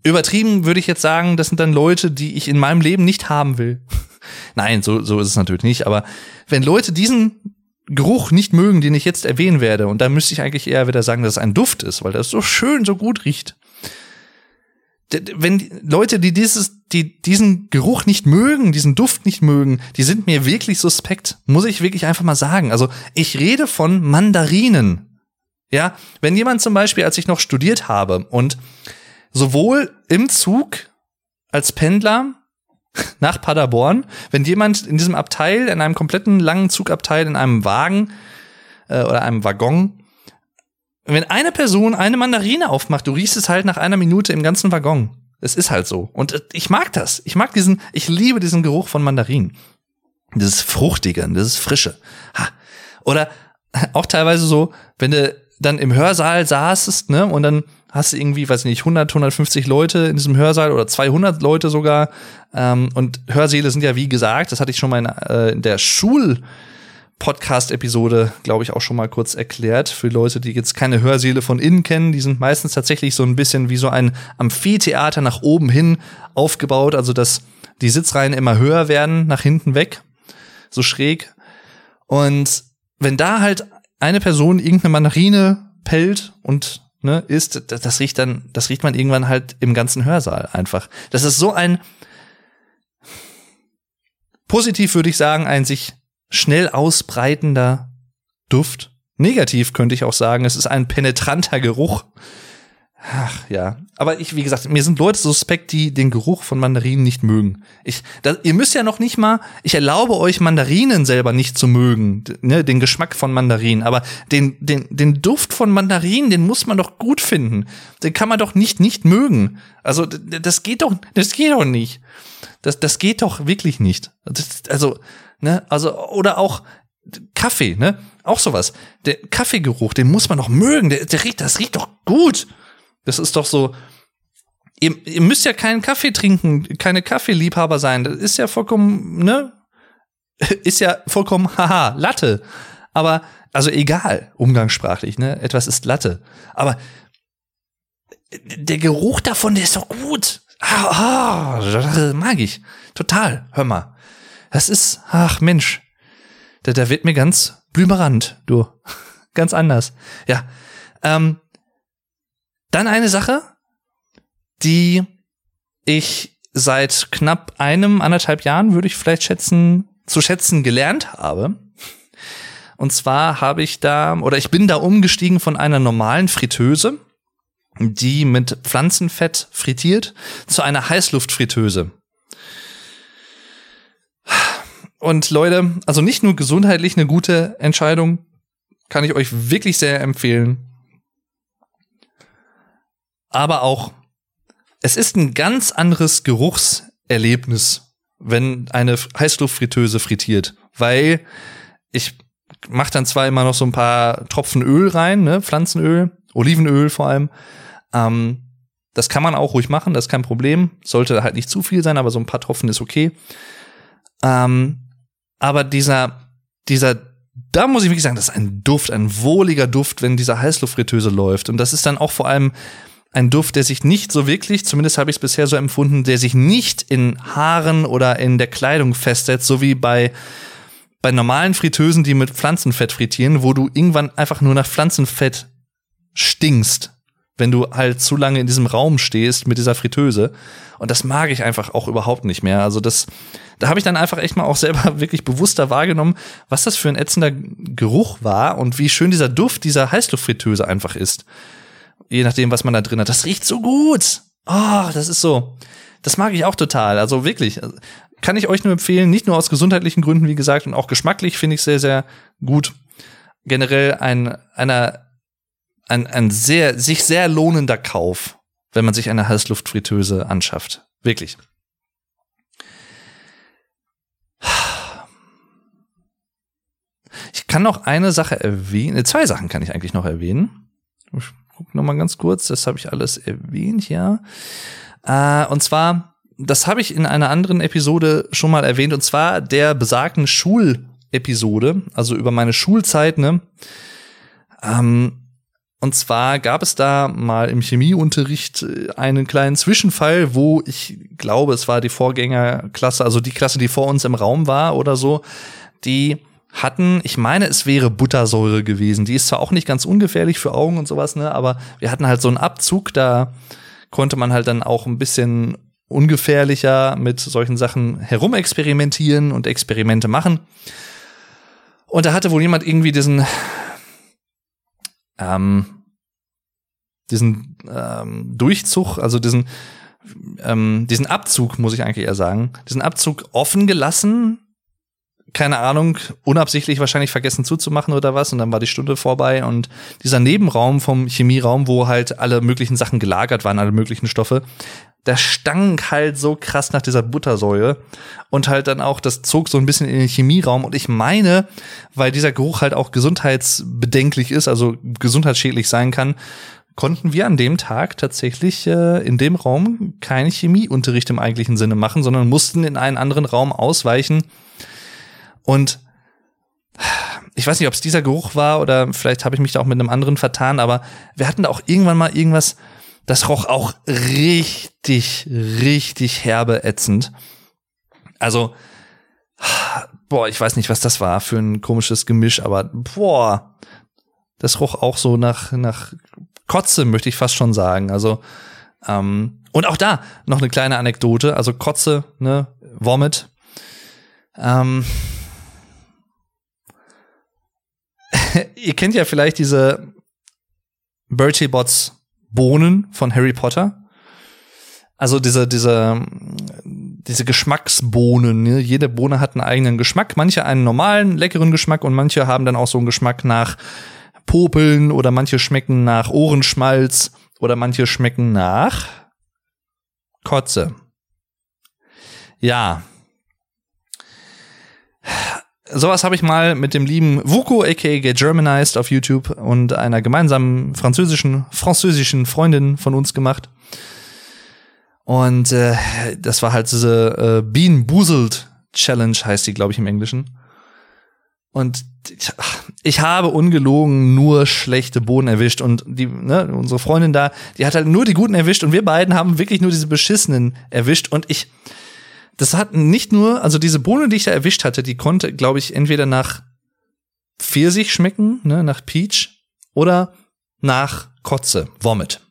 Übertrieben würde ich jetzt sagen, das sind dann Leute, die ich in meinem Leben nicht haben will. Nein, so, so ist es natürlich nicht. Aber wenn Leute diesen Geruch nicht mögen, den ich jetzt erwähnen werde, und da müsste ich eigentlich eher wieder sagen, dass es ein Duft ist, weil das so schön, so gut riecht, wenn Leute, die dieses, die diesen Geruch nicht mögen, diesen Duft nicht mögen, die sind mir wirklich suspekt. Muss ich wirklich einfach mal sagen. Also ich rede von Mandarinen. Ja, wenn jemand zum Beispiel, als ich noch studiert habe und sowohl im Zug als Pendler nach Paderborn, wenn jemand in diesem Abteil, in einem kompletten langen Zugabteil, in einem Wagen äh, oder einem Waggon wenn eine Person eine Mandarine aufmacht, du riechst es halt nach einer Minute im ganzen Waggon. Es ist halt so. Und äh, ich mag das. Ich mag diesen, ich liebe diesen Geruch von Mandarinen. Dieses Fruchtige, dieses Frische. Ha. Oder auch teilweise so, wenn du dann im Hörsaal saßest, ne, und dann hast du irgendwie, weiß ich nicht, 100, 150 Leute in diesem Hörsaal oder 200 Leute sogar. Ähm, und Hörsäle sind ja, wie gesagt, das hatte ich schon mal in, äh, in der Schul- Podcast-Episode, glaube ich, auch schon mal kurz erklärt. Für Leute, die jetzt keine Hörsäle von innen kennen, die sind meistens tatsächlich so ein bisschen wie so ein Amphitheater nach oben hin aufgebaut, also dass die Sitzreihen immer höher werden, nach hinten weg, so schräg. Und wenn da halt eine Person irgendeine Mandarine pellt und ne, isst, das riecht dann, das riecht man irgendwann halt im ganzen Hörsaal einfach. Das ist so ein positiv würde ich sagen, ein sich schnell ausbreitender Duft. Negativ könnte ich auch sagen, es ist ein penetranter Geruch. Ach ja, aber ich, wie gesagt, mir sind Leute suspekt, die den Geruch von Mandarinen nicht mögen. Ich, da, ihr müsst ja noch nicht mal, ich erlaube euch Mandarinen selber nicht zu mögen, ne, den Geschmack von Mandarinen, aber den, den, den Duft von Mandarinen, den muss man doch gut finden. Den kann man doch nicht nicht mögen. Also das geht doch, das geht doch nicht. Das, das geht doch wirklich nicht. Das, also ne? Also, oder auch Kaffee, ne? Auch sowas. Der Kaffeegeruch, den muss man doch mögen. Der, der riecht, das riecht doch gut. Das ist doch so. Ihr, ihr müsst ja keinen Kaffee trinken, keine Kaffeeliebhaber sein. Das ist ja vollkommen, ne? Ist ja vollkommen, haha, Latte. Aber, also egal, umgangssprachlich, ne? Etwas ist Latte. Aber der Geruch davon, der ist doch gut. Ah, ah, mag ich. Total. Hör mal. Das ist, ach Mensch, da, da wird mir ganz blümerant, du. ganz anders. Ja. Ähm, dann eine Sache, die ich seit knapp einem, anderthalb Jahren, würde ich vielleicht schätzen, zu schätzen gelernt habe. Und zwar habe ich da, oder ich bin da umgestiegen von einer normalen Fritteuse, die mit Pflanzenfett frittiert, zu einer Heißluftfritteuse. Und Leute, also nicht nur gesundheitlich eine gute Entscheidung, kann ich euch wirklich sehr empfehlen. Aber auch, es ist ein ganz anderes Geruchserlebnis, wenn eine Heißluftfritteuse frittiert, weil ich mache dann zwar immer noch so ein paar Tropfen Öl rein, ne, Pflanzenöl, Olivenöl vor allem. Ähm, das kann man auch ruhig machen, das ist kein Problem. Sollte halt nicht zu viel sein, aber so ein paar Tropfen ist okay. Ähm, aber dieser, dieser, da muss ich wirklich sagen, das ist ein Duft, ein wohliger Duft, wenn dieser Heißluftfritteuse läuft. Und das ist dann auch vor allem ein Duft, der sich nicht so wirklich, zumindest habe ich es bisher so empfunden, der sich nicht in Haaren oder in der Kleidung festsetzt, so wie bei bei normalen Fritteusen, die mit Pflanzenfett frittieren, wo du irgendwann einfach nur nach Pflanzenfett stinkst wenn du halt zu lange in diesem Raum stehst mit dieser Fritteuse. Und das mag ich einfach auch überhaupt nicht mehr. Also das, da habe ich dann einfach echt mal auch selber wirklich bewusster wahrgenommen, was das für ein ätzender Geruch war und wie schön dieser Duft dieser Heißluftfritteuse einfach ist. Je nachdem, was man da drin hat. Das riecht so gut. Oh, das ist so. Das mag ich auch total. Also wirklich. Kann ich euch nur empfehlen, nicht nur aus gesundheitlichen Gründen, wie gesagt, und auch geschmacklich finde ich sehr, sehr gut. Generell ein, einer ein, ein sehr, sich sehr lohnender Kauf, wenn man sich eine Heißluftfritteuse anschafft. Wirklich. Ich kann noch eine Sache erwähnen, äh, zwei Sachen kann ich eigentlich noch erwähnen. Ich guck noch mal ganz kurz, das habe ich alles erwähnt, ja. Äh, und zwar, das habe ich in einer anderen Episode schon mal erwähnt, und zwar der besagten Schulepisode, also über meine Schulzeit, ne. Ähm, und zwar gab es da mal im Chemieunterricht äh, einen kleinen Zwischenfall, wo ich glaube, es war die Vorgängerklasse, also die Klasse, die vor uns im Raum war oder so, die hatten, ich meine, es wäre Buttersäure gewesen. Die ist zwar auch nicht ganz ungefährlich für Augen und sowas, ne, aber wir hatten halt so einen Abzug, da konnte man halt dann auch ein bisschen ungefährlicher mit solchen Sachen herumexperimentieren und Experimente machen. Und da hatte wohl jemand irgendwie diesen, ähm, diesen ähm, Durchzug, also diesen, ähm, diesen Abzug, muss ich eigentlich eher sagen, diesen Abzug offen gelassen. Keine Ahnung, unabsichtlich wahrscheinlich vergessen zuzumachen oder was. Und dann war die Stunde vorbei und dieser Nebenraum vom Chemieraum, wo halt alle möglichen Sachen gelagert waren, alle möglichen Stoffe, der stank halt so krass nach dieser Buttersäure und halt dann auch, das zog so ein bisschen in den Chemieraum und ich meine, weil dieser Geruch halt auch gesundheitsbedenklich ist, also gesundheitsschädlich sein kann, konnten wir an dem Tag tatsächlich äh, in dem Raum keinen Chemieunterricht im eigentlichen Sinne machen, sondern mussten in einen anderen Raum ausweichen. Und ich weiß nicht, ob es dieser Geruch war oder vielleicht habe ich mich da auch mit einem anderen vertan, aber wir hatten da auch irgendwann mal irgendwas das roch auch richtig, richtig herbe ätzend. Also, boah, ich weiß nicht, was das war für ein komisches Gemisch, aber boah, das roch auch so nach, nach Kotze, möchte ich fast schon sagen. Also, ähm, und auch da noch eine kleine Anekdote, also Kotze, ne, Vomit. Ähm, ihr kennt ja vielleicht diese Bertie Bots Bohnen von Harry Potter. Also diese, diese, diese Geschmacksbohnen. Ne? Jede Bohne hat einen eigenen Geschmack. Manche einen normalen, leckeren Geschmack und manche haben dann auch so einen Geschmack nach Popeln oder manche schmecken nach Ohrenschmalz oder manche schmecken nach Kotze. Ja, sowas habe ich mal mit dem lieben Vuko, aka Get Germanized auf YouTube und einer gemeinsamen französischen, französischen Freundin von uns gemacht. Und äh, das war halt diese äh, Bean Boozled Challenge, heißt die, glaube ich, im Englischen. Und ich, ich habe ungelogen nur schlechte Bohnen erwischt und die, ne, unsere Freundin da, die hat halt nur die guten erwischt und wir beiden haben wirklich nur diese beschissenen erwischt und ich, das hat nicht nur, also diese Bohne, die ich da erwischt hatte, die konnte, glaube ich, entweder nach Pfirsich schmecken, ne, nach Peach, oder nach Kotze, Vomit.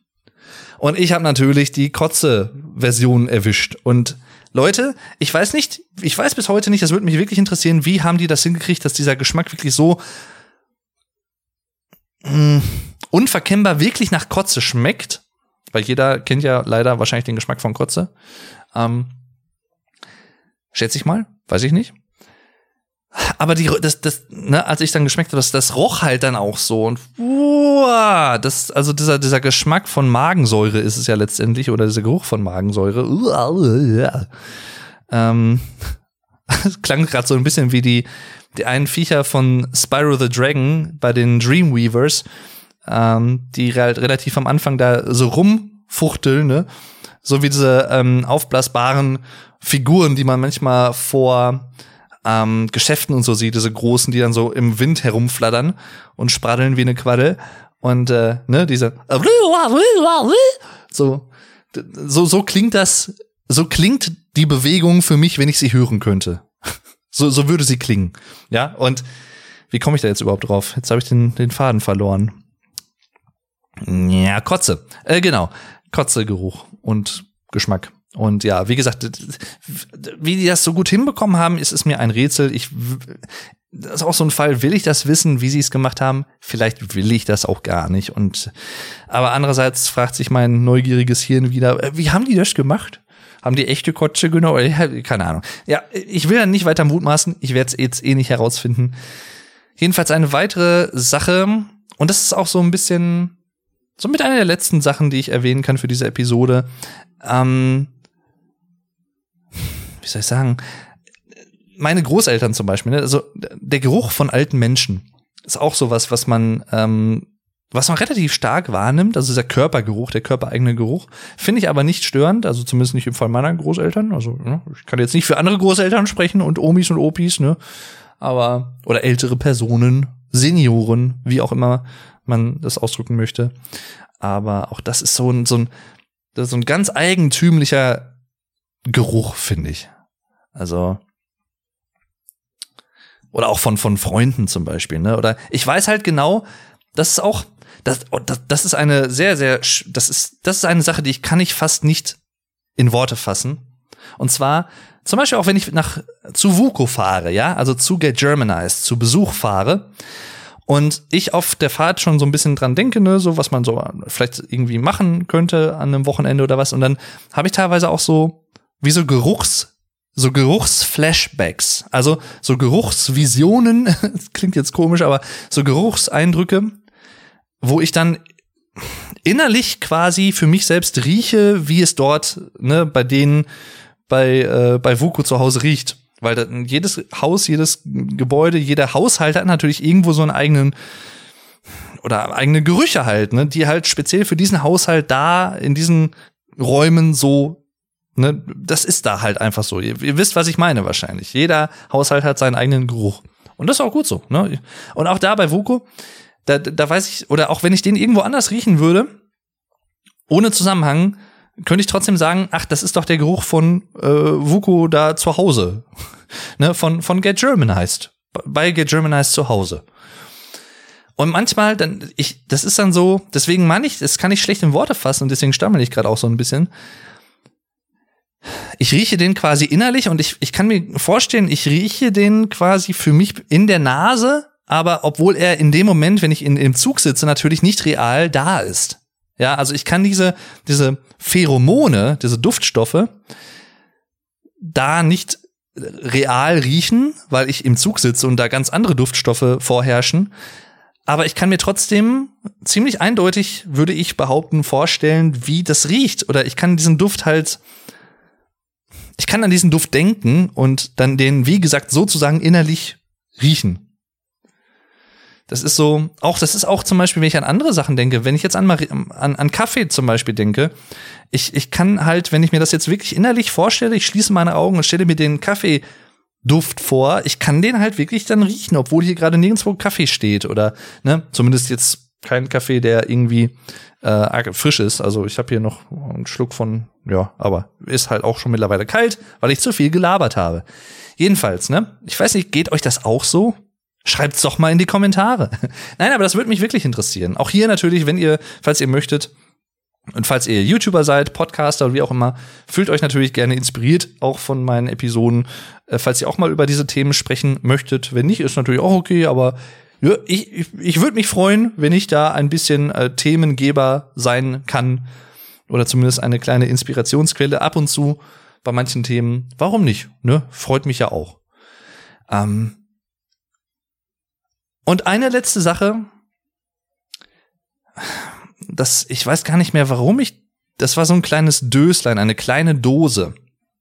Und ich habe natürlich die Kotze-Version erwischt. Und Leute, ich weiß nicht, ich weiß bis heute nicht, das würde mich wirklich interessieren, wie haben die das hingekriegt, dass dieser Geschmack wirklich so mh, mm, unverkennbar wirklich nach Kotze schmeckt. Weil jeder kennt ja leider wahrscheinlich den Geschmack von Kotze. Ähm, Schätze ich mal, weiß ich nicht. Aber die, das, das, ne, als ich dann geschmeckt habe, das, das roch halt dann auch so und uah, das, also dieser, dieser Geschmack von Magensäure ist es ja letztendlich oder dieser Geruch von Magensäure. Uah, uah, ähm, das klang gerade so ein bisschen wie die, die einen Viecher von Spyro the Dragon bei den Dreamweavers, ähm, die halt relativ am Anfang da so rumfuchteln, ne? So wie diese ähm, aufblasbaren Figuren, die man manchmal vor ähm, Geschäften und so sieht, diese großen, die dann so im Wind herumflattern und spraddeln wie eine Quaddel. Und äh, ne, diese so, so, so klingt das, so klingt die Bewegung für mich, wenn ich sie hören könnte. So, so würde sie klingen. Ja, und wie komme ich da jetzt überhaupt drauf? Jetzt habe ich den, den Faden verloren. Ja, Kotze. Äh, genau. Kotzegeruch und Geschmack. Und ja, wie gesagt, wie die das so gut hinbekommen haben, ist es mir ein Rätsel. Ich, das ist auch so ein Fall, will ich das wissen, wie sie es gemacht haben? Vielleicht will ich das auch gar nicht. Und, aber andererseits fragt sich mein neugieriges Hirn wieder, äh, wie haben die das gemacht? Haben die echte Kotsche genau? Keine Ahnung. Ja, ich will dann nicht weiter mutmaßen. Ich werde es jetzt eh nicht herausfinden. Jedenfalls eine weitere Sache, und das ist auch so ein bisschen, so mit einer der letzten Sachen, die ich erwähnen kann für diese Episode. Ähm, wie soll ich sagen, meine Großeltern zum Beispiel, ne? also der Geruch von alten Menschen ist auch sowas, was man, ähm, was man relativ stark wahrnimmt, also dieser Körpergeruch, der körpereigene Geruch, finde ich aber nicht störend, also zumindest nicht im Fall meiner Großeltern. Also ne? ich kann jetzt nicht für andere Großeltern sprechen und Omis und Opis, ne? Aber oder ältere Personen, Senioren, wie auch immer man das ausdrücken möchte. Aber auch das ist so ein so ein so ein ganz eigentümlicher Geruch, finde ich. Also oder auch von von Freunden zum Beispiel, ne? Oder ich weiß halt genau, das ist auch das, oh, das, ist eine sehr, sehr, das ist, das ist eine Sache, die ich kann ich fast nicht in Worte fassen. Und zwar, zum Beispiel auch wenn ich nach, zu Vuko fahre, ja, also zu Get Germanized, zu Besuch fahre, und ich auf der Fahrt schon so ein bisschen dran denke, ne, so was man so vielleicht irgendwie machen könnte an einem Wochenende oder was. Und dann habe ich teilweise auch so wie so Geruchs, so Geruchsflashbacks, also so Geruchsvisionen, klingt jetzt komisch, aber so Geruchseindrücke, wo ich dann innerlich quasi für mich selbst rieche, wie es dort ne, bei denen bei äh, bei Vuko zu Hause riecht. Weil da, jedes Haus, jedes Gebäude, jeder Haushalt hat natürlich irgendwo so einen eigenen oder eigene Gerüche halt, ne, die halt speziell für diesen Haushalt da in diesen Räumen so, ne, das ist da halt einfach so. Ihr, ihr wisst, was ich meine wahrscheinlich. Jeder Haushalt hat seinen eigenen Geruch. Und das ist auch gut so, ne? Und auch da bei Vuko, da, da weiß ich, oder auch wenn ich den irgendwo anders riechen würde, ohne Zusammenhang, könnte ich trotzdem sagen, ach, das ist doch der Geruch von äh, Vuko da zu Hause. ne, von, von Get Germanized. Bei Get Germanized zu Hause. Und manchmal, dann, ich, das ist dann so, deswegen meine ich, das kann ich schlecht in Worte fassen und deswegen stammel ich gerade auch so ein bisschen. Ich rieche den quasi innerlich und ich, ich kann mir vorstellen, ich rieche den quasi für mich in der Nase, aber obwohl er in dem Moment, wenn ich in, im Zug sitze, natürlich nicht real da ist. Ja, also ich kann diese, diese Pheromone, diese Duftstoffe, da nicht real riechen, weil ich im Zug sitze und da ganz andere Duftstoffe vorherrschen. Aber ich kann mir trotzdem ziemlich eindeutig, würde ich behaupten, vorstellen, wie das riecht. Oder ich kann diesen Duft halt, ich kann an diesen Duft denken und dann den, wie gesagt, sozusagen innerlich riechen. Das ist so, auch, das ist auch zum Beispiel, wenn ich an andere Sachen denke, wenn ich jetzt an, an, an Kaffee zum Beispiel denke, ich, ich kann halt, wenn ich mir das jetzt wirklich innerlich vorstelle, ich schließe meine Augen und stelle mir den Kaffeeduft vor, ich kann den halt wirklich dann riechen, obwohl hier gerade nirgendwo Kaffee steht oder, ne, zumindest jetzt kein Kaffee, der irgendwie äh, frisch ist. Also ich habe hier noch einen Schluck von, ja, aber ist halt auch schon mittlerweile kalt, weil ich zu viel gelabert habe. Jedenfalls, ne? Ich weiß nicht, geht euch das auch so? Schreibt's doch mal in die Kommentare. Nein, aber das würde mich wirklich interessieren. Auch hier natürlich, wenn ihr, falls ihr möchtet, und falls ihr YouTuber seid, Podcaster oder wie auch immer, fühlt euch natürlich gerne inspiriert, auch von meinen Episoden. Äh, falls ihr auch mal über diese Themen sprechen möchtet. Wenn nicht, ist natürlich auch okay, aber ich, ich, ich würde mich freuen, wenn ich da ein bisschen äh, Themengeber sein kann. Oder zumindest eine kleine Inspirationsquelle ab und zu bei manchen Themen. Warum nicht? Ne? Freut mich ja auch. Ähm, und eine letzte Sache, das, ich weiß gar nicht mehr, warum ich, das war so ein kleines Döslein, eine kleine Dose,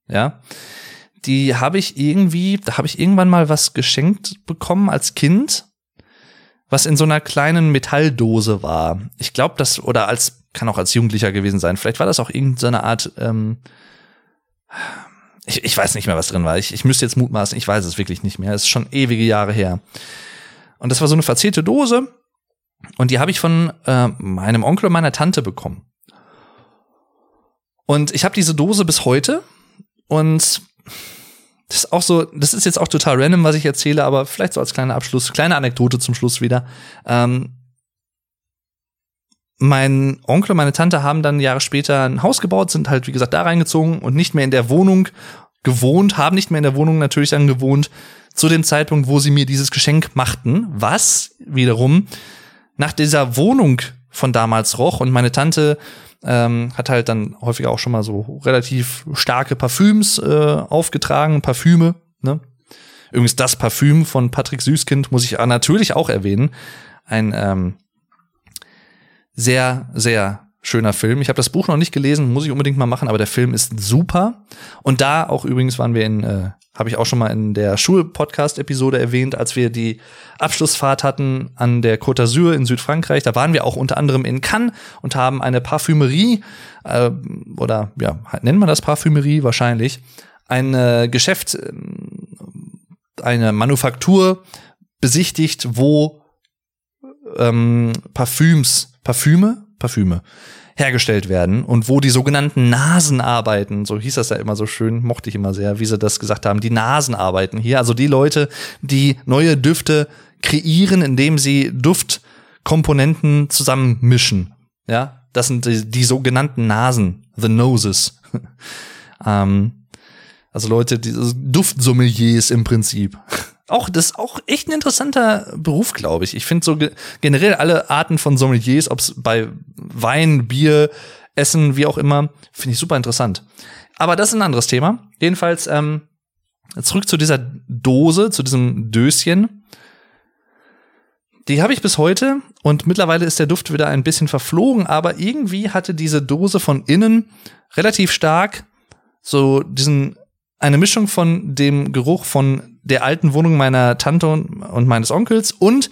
ja. Die habe ich irgendwie, da habe ich irgendwann mal was geschenkt bekommen als Kind, was in so einer kleinen Metalldose war. Ich glaube, das, oder als, kann auch als Jugendlicher gewesen sein. Vielleicht war das auch irgendeine Art, ähm, ich, ich weiß nicht mehr, was drin war. Ich, ich müsste jetzt mutmaßen, ich weiß es wirklich nicht mehr. Es ist schon ewige Jahre her. Und das war so eine verzierte Dose. Und die habe ich von äh, meinem Onkel und meiner Tante bekommen. Und ich habe diese Dose bis heute. Und das ist auch so, das ist jetzt auch total random, was ich erzähle, aber vielleicht so als kleiner Abschluss, kleine Anekdote zum Schluss wieder. Ähm, mein Onkel und meine Tante haben dann Jahre später ein Haus gebaut, sind halt, wie gesagt, da reingezogen und nicht mehr in der Wohnung gewohnt, haben nicht mehr in der Wohnung natürlich dann gewohnt, zu dem Zeitpunkt, wo sie mir dieses Geschenk machten, was wiederum nach dieser Wohnung von damals roch und meine Tante ähm, hat halt dann häufiger auch schon mal so relativ starke Parfüms äh, aufgetragen, Parfüme, ne? Übrigens das Parfüm von Patrick Süßkind muss ich natürlich auch erwähnen. Ein ähm, sehr, sehr schöner Film. Ich habe das Buch noch nicht gelesen, muss ich unbedingt mal machen, aber der Film ist super. Und da auch übrigens waren wir in äh, habe ich auch schon mal in der Schul-Podcast-Episode erwähnt, als wir die Abschlussfahrt hatten an der Côte d'Azur in Südfrankreich. Da waren wir auch unter anderem in Cannes und haben eine Parfümerie, äh, oder ja, nennt man das Parfümerie wahrscheinlich, ein äh, Geschäft, äh, eine Manufaktur besichtigt, wo ähm, Parfüms, Parfüme, Parfüme hergestellt werden und wo die sogenannten Nasenarbeiten, so hieß das ja immer so schön, mochte ich immer sehr, wie sie das gesagt haben, die Nasenarbeiten hier, also die Leute, die neue Düfte kreieren, indem sie Duft Komponenten zusammenmischen. Ja, das sind die, die sogenannten Nasen, the noses. ähm, also Leute, die Duftsommeliers im Prinzip. Auch das ist auch echt ein interessanter Beruf, glaube ich. Ich finde so ge generell alle Arten von Sommeliers, ob es bei Wein, Bier, Essen, wie auch immer, finde ich super interessant. Aber das ist ein anderes Thema. Jedenfalls ähm, zurück zu dieser Dose, zu diesem Döschen. Die habe ich bis heute und mittlerweile ist der Duft wieder ein bisschen verflogen, aber irgendwie hatte diese Dose von innen relativ stark so diesen eine Mischung von dem Geruch von der alten Wohnung meiner Tante und, meines Onkels und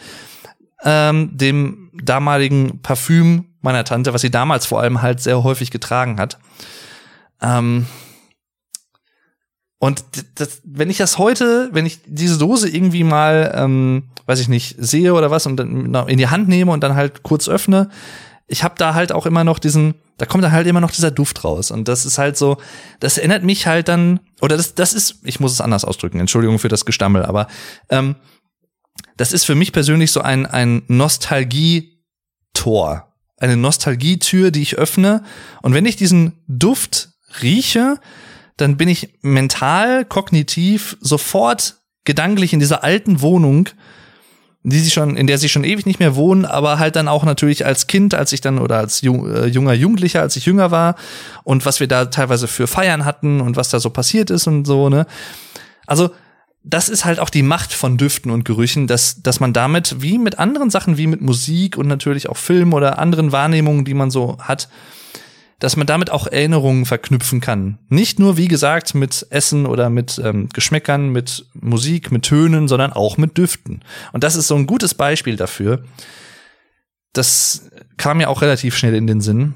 ähm, dem damaligen Parfüm meiner Tante, was sie damals vor allem halt sehr häufig getragen hat. Ähm, und das, wenn ich das heute, wenn ich diese Dose irgendwie mal, ähm, weiß ich nicht, sehe oder was und dann in die Hand nehme und dann halt kurz öffne, ich habe da halt auch immer noch diesen, da kommt dann halt immer noch dieser Duft raus. Und das ist halt so, das erinnert mich halt dann, oder das, das ist, ich muss es anders ausdrücken, Entschuldigung für das Gestammel, aber ähm, das ist für mich persönlich so ein, ein Nostalgie-Tor. Eine Nostalgietür, die ich öffne. Und wenn ich diesen Duft rieche, dann bin ich mental, kognitiv sofort gedanklich in dieser alten Wohnung, die sie schon, in der sie schon ewig nicht mehr wohnen, aber halt dann auch natürlich als Kind, als ich dann oder als äh, junger Jugendlicher, als ich jünger war und was wir da teilweise für Feiern hatten und was da so passiert ist und so, ne? Also, das ist halt auch die Macht von Düften und Gerüchen, dass, dass man damit, wie mit anderen Sachen, wie mit Musik und natürlich auch Film oder anderen Wahrnehmungen, die man so hat, dass man damit auch Erinnerungen verknüpfen kann. Nicht nur, wie gesagt, mit Essen oder mit ähm, Geschmäckern, mit Musik, mit Tönen, sondern auch mit Düften. Und das ist so ein gutes Beispiel dafür. Das kam mir auch relativ schnell in den Sinn.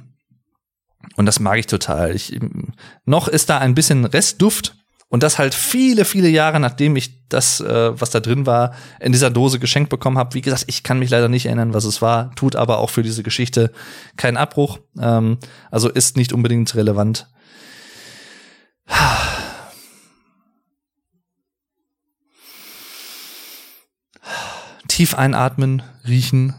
Und das mag ich total. Ich, noch ist da ein bisschen Restduft, und das halt viele, viele Jahre, nachdem ich das, äh, was da drin war, in dieser Dose geschenkt bekommen habe. Wie gesagt, ich kann mich leider nicht erinnern, was es war, tut aber auch für diese Geschichte keinen Abbruch. Ähm, also ist nicht unbedingt relevant. Tief einatmen, riechen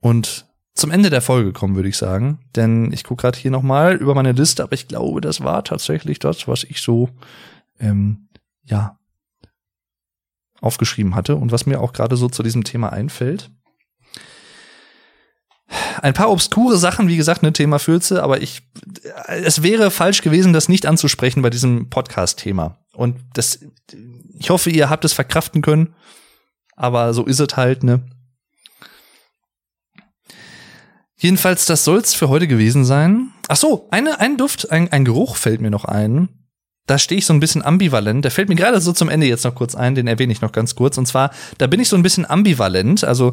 und zum Ende der Folge kommen, würde ich sagen. Denn ich gucke gerade hier nochmal über meine Liste, aber ich glaube, das war tatsächlich das, was ich so, ähm, ja, aufgeschrieben hatte und was mir auch gerade so zu diesem Thema einfällt. Ein paar obskure Sachen, wie gesagt, ne, Thema Fürze, aber ich, es wäre falsch gewesen, das nicht anzusprechen bei diesem Podcast-Thema. Und das, ich hoffe, ihr habt es verkraften können, aber so ist es halt, ne. Jedenfalls, das soll's für heute gewesen sein. Ach so, eine, ein Duft, ein, ein Geruch fällt mir noch ein. Da stehe ich so ein bisschen ambivalent. Der fällt mir gerade so zum Ende jetzt noch kurz ein, den erwähne ich noch ganz kurz. Und zwar, da bin ich so ein bisschen ambivalent. Also,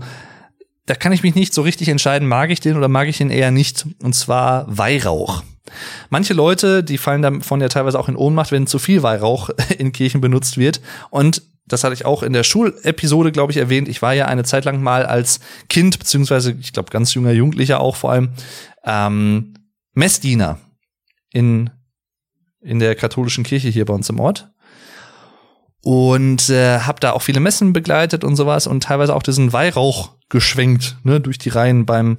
da kann ich mich nicht so richtig entscheiden, mag ich den oder mag ich den eher nicht. Und zwar Weihrauch. Manche Leute, die fallen davon ja teilweise auch in Ohnmacht, wenn zu viel Weihrauch in Kirchen benutzt wird. Und das hatte ich auch in der Schulepisode, glaube ich, erwähnt. Ich war ja eine Zeit lang mal als Kind, beziehungsweise ich glaube ganz junger Jugendlicher auch vor allem, ähm, Messdiener in, in der katholischen Kirche hier bei uns im Ort. Und äh, habe da auch viele Messen begleitet und sowas und teilweise auch diesen Weihrauch geschwenkt, ne, durch die Reihen beim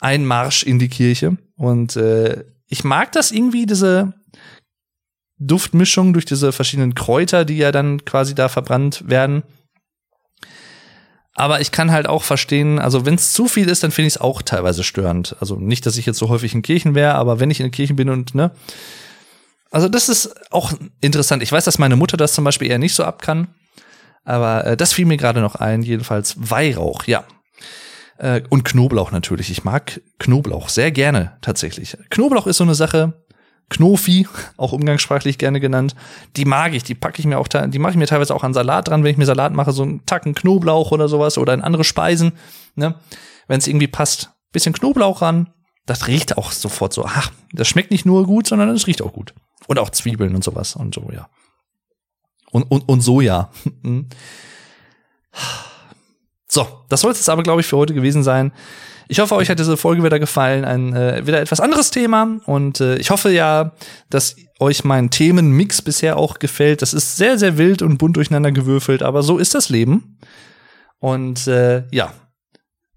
Einmarsch in die Kirche. Und äh, ich mag das irgendwie, diese, Duftmischung durch diese verschiedenen Kräuter, die ja dann quasi da verbrannt werden. Aber ich kann halt auch verstehen, also wenn es zu viel ist, dann finde ich es auch teilweise störend. Also nicht, dass ich jetzt so häufig in Kirchen wäre, aber wenn ich in Kirchen bin und ne. Also das ist auch interessant. Ich weiß, dass meine Mutter das zum Beispiel eher nicht so ab kann. Aber äh, das fiel mir gerade noch ein. Jedenfalls Weihrauch, ja. Äh, und Knoblauch natürlich. Ich mag Knoblauch sehr gerne tatsächlich. Knoblauch ist so eine Sache, Knofi, auch umgangssprachlich gerne genannt, die mag ich, die packe ich mir auch, die mache ich mir teilweise auch an Salat dran, wenn ich mir Salat mache, so einen Tacken Knoblauch oder sowas oder in andere Speisen, ne, wenn es irgendwie passt, bisschen Knoblauch ran, das riecht auch sofort so, ach, das schmeckt nicht nur gut, sondern es riecht auch gut. Und auch Zwiebeln und sowas und so, ja. Und, und, und Soja. so, das soll es jetzt aber, glaube ich, für heute gewesen sein. Ich hoffe, euch hat diese Folge wieder gefallen. Ein äh, wieder etwas anderes Thema. Und äh, ich hoffe ja, dass euch mein Themenmix bisher auch gefällt. Das ist sehr, sehr wild und bunt durcheinander gewürfelt, aber so ist das Leben. Und äh, ja,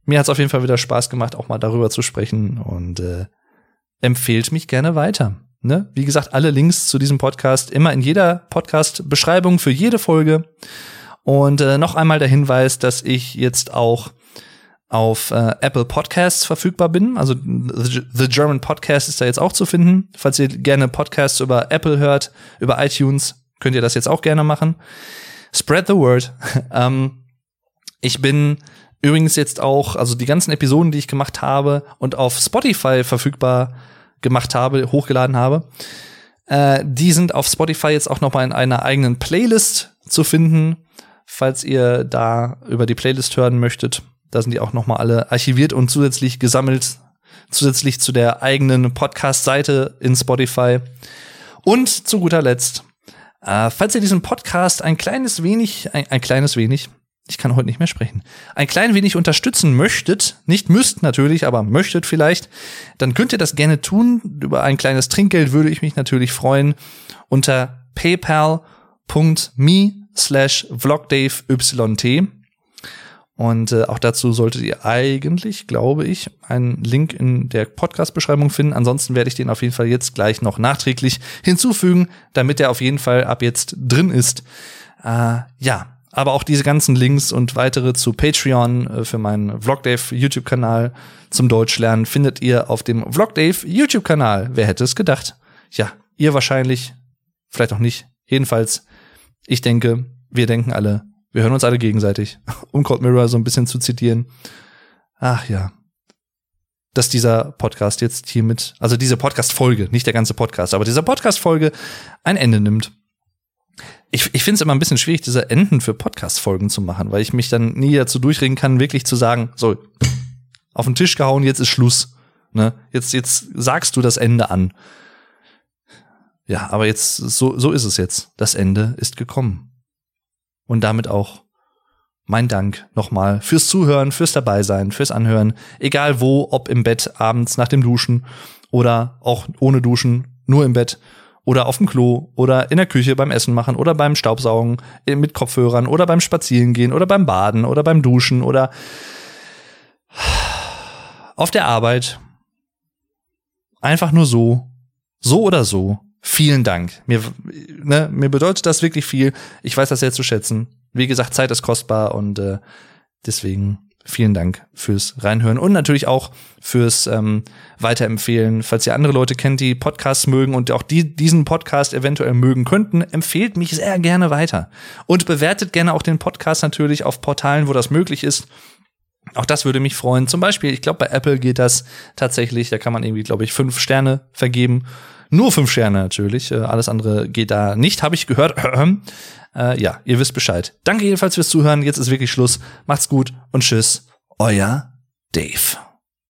mir hat es auf jeden Fall wieder Spaß gemacht, auch mal darüber zu sprechen und äh, empfehlt mich gerne weiter. Ne? Wie gesagt, alle Links zu diesem Podcast immer in jeder Podcast-Beschreibung für jede Folge. Und äh, noch einmal der Hinweis, dass ich jetzt auch auf äh, Apple Podcasts verfügbar bin. Also The German Podcast ist da jetzt auch zu finden. Falls ihr gerne Podcasts über Apple hört, über iTunes, könnt ihr das jetzt auch gerne machen. Spread the word. ähm, ich bin übrigens jetzt auch, also die ganzen Episoden, die ich gemacht habe und auf Spotify verfügbar gemacht habe, hochgeladen habe, äh, die sind auf Spotify jetzt auch noch mal in einer eigenen Playlist zu finden, falls ihr da über die Playlist hören möchtet. Da sind die auch noch mal alle archiviert und zusätzlich gesammelt, zusätzlich zu der eigenen Podcast-Seite in Spotify. Und zu guter Letzt, äh, falls ihr diesen Podcast ein kleines wenig, ein, ein kleines wenig, ich kann heute nicht mehr sprechen, ein klein wenig unterstützen möchtet, nicht müsst natürlich, aber möchtet vielleicht, dann könnt ihr das gerne tun. Über ein kleines Trinkgeld würde ich mich natürlich freuen. Unter paypal.me slash vlogdaveyt. Und äh, auch dazu solltet ihr eigentlich, glaube ich, einen Link in der Podcast-Beschreibung finden. Ansonsten werde ich den auf jeden Fall jetzt gleich noch nachträglich hinzufügen, damit er auf jeden Fall ab jetzt drin ist. Äh, ja, aber auch diese ganzen Links und weitere zu Patreon äh, für meinen Vlogdave YouTube-Kanal zum Deutschlernen findet ihr auf dem Vlogdave YouTube-Kanal. Wer hätte es gedacht? Ja, ihr wahrscheinlich, vielleicht auch nicht. Jedenfalls, ich denke, wir denken alle, wir hören uns alle gegenseitig, um Cold Mirror so ein bisschen zu zitieren. Ach ja, dass dieser Podcast jetzt hiermit, also diese Podcast-Folge, nicht der ganze Podcast, aber dieser Podcast-Folge ein Ende nimmt ich, ich finde es immer ein bisschen schwierig, diese Enden für Podcast-Folgen zu machen, weil ich mich dann nie dazu durchregen kann, wirklich zu sagen, so, auf den Tisch gehauen, jetzt ist Schluss. Ne? Jetzt, jetzt sagst du das Ende an. Ja, aber jetzt, so, so ist es jetzt. Das Ende ist gekommen. Und damit auch mein Dank nochmal fürs Zuhören, fürs Dabeisein, fürs Anhören. Egal wo, ob im Bett, abends nach dem Duschen oder auch ohne Duschen, nur im Bett oder auf dem Klo oder in der Küche beim Essen machen oder beim Staubsaugen mit Kopfhörern oder beim Spazierengehen oder beim Baden oder beim Duschen oder auf der Arbeit. Einfach nur so, so oder so. Vielen Dank. Mir, ne, mir bedeutet das wirklich viel. Ich weiß das sehr zu schätzen. Wie gesagt, Zeit ist kostbar und äh, deswegen vielen Dank fürs Reinhören und natürlich auch fürs ähm, Weiterempfehlen. Falls ihr andere Leute kennt, die Podcasts mögen und auch die diesen Podcast eventuell mögen könnten, empfehlt mich sehr gerne weiter. Und bewertet gerne auch den Podcast natürlich auf Portalen, wo das möglich ist. Auch das würde mich freuen. Zum Beispiel, ich glaube, bei Apple geht das tatsächlich. Da kann man irgendwie, glaube ich, fünf Sterne vergeben. Nur fünf Sterne natürlich. Äh, alles andere geht da nicht, habe ich gehört. Äh, ja, ihr wisst Bescheid. Danke jedenfalls fürs Zuhören. Jetzt ist wirklich Schluss. Macht's gut und tschüss. Euer Dave.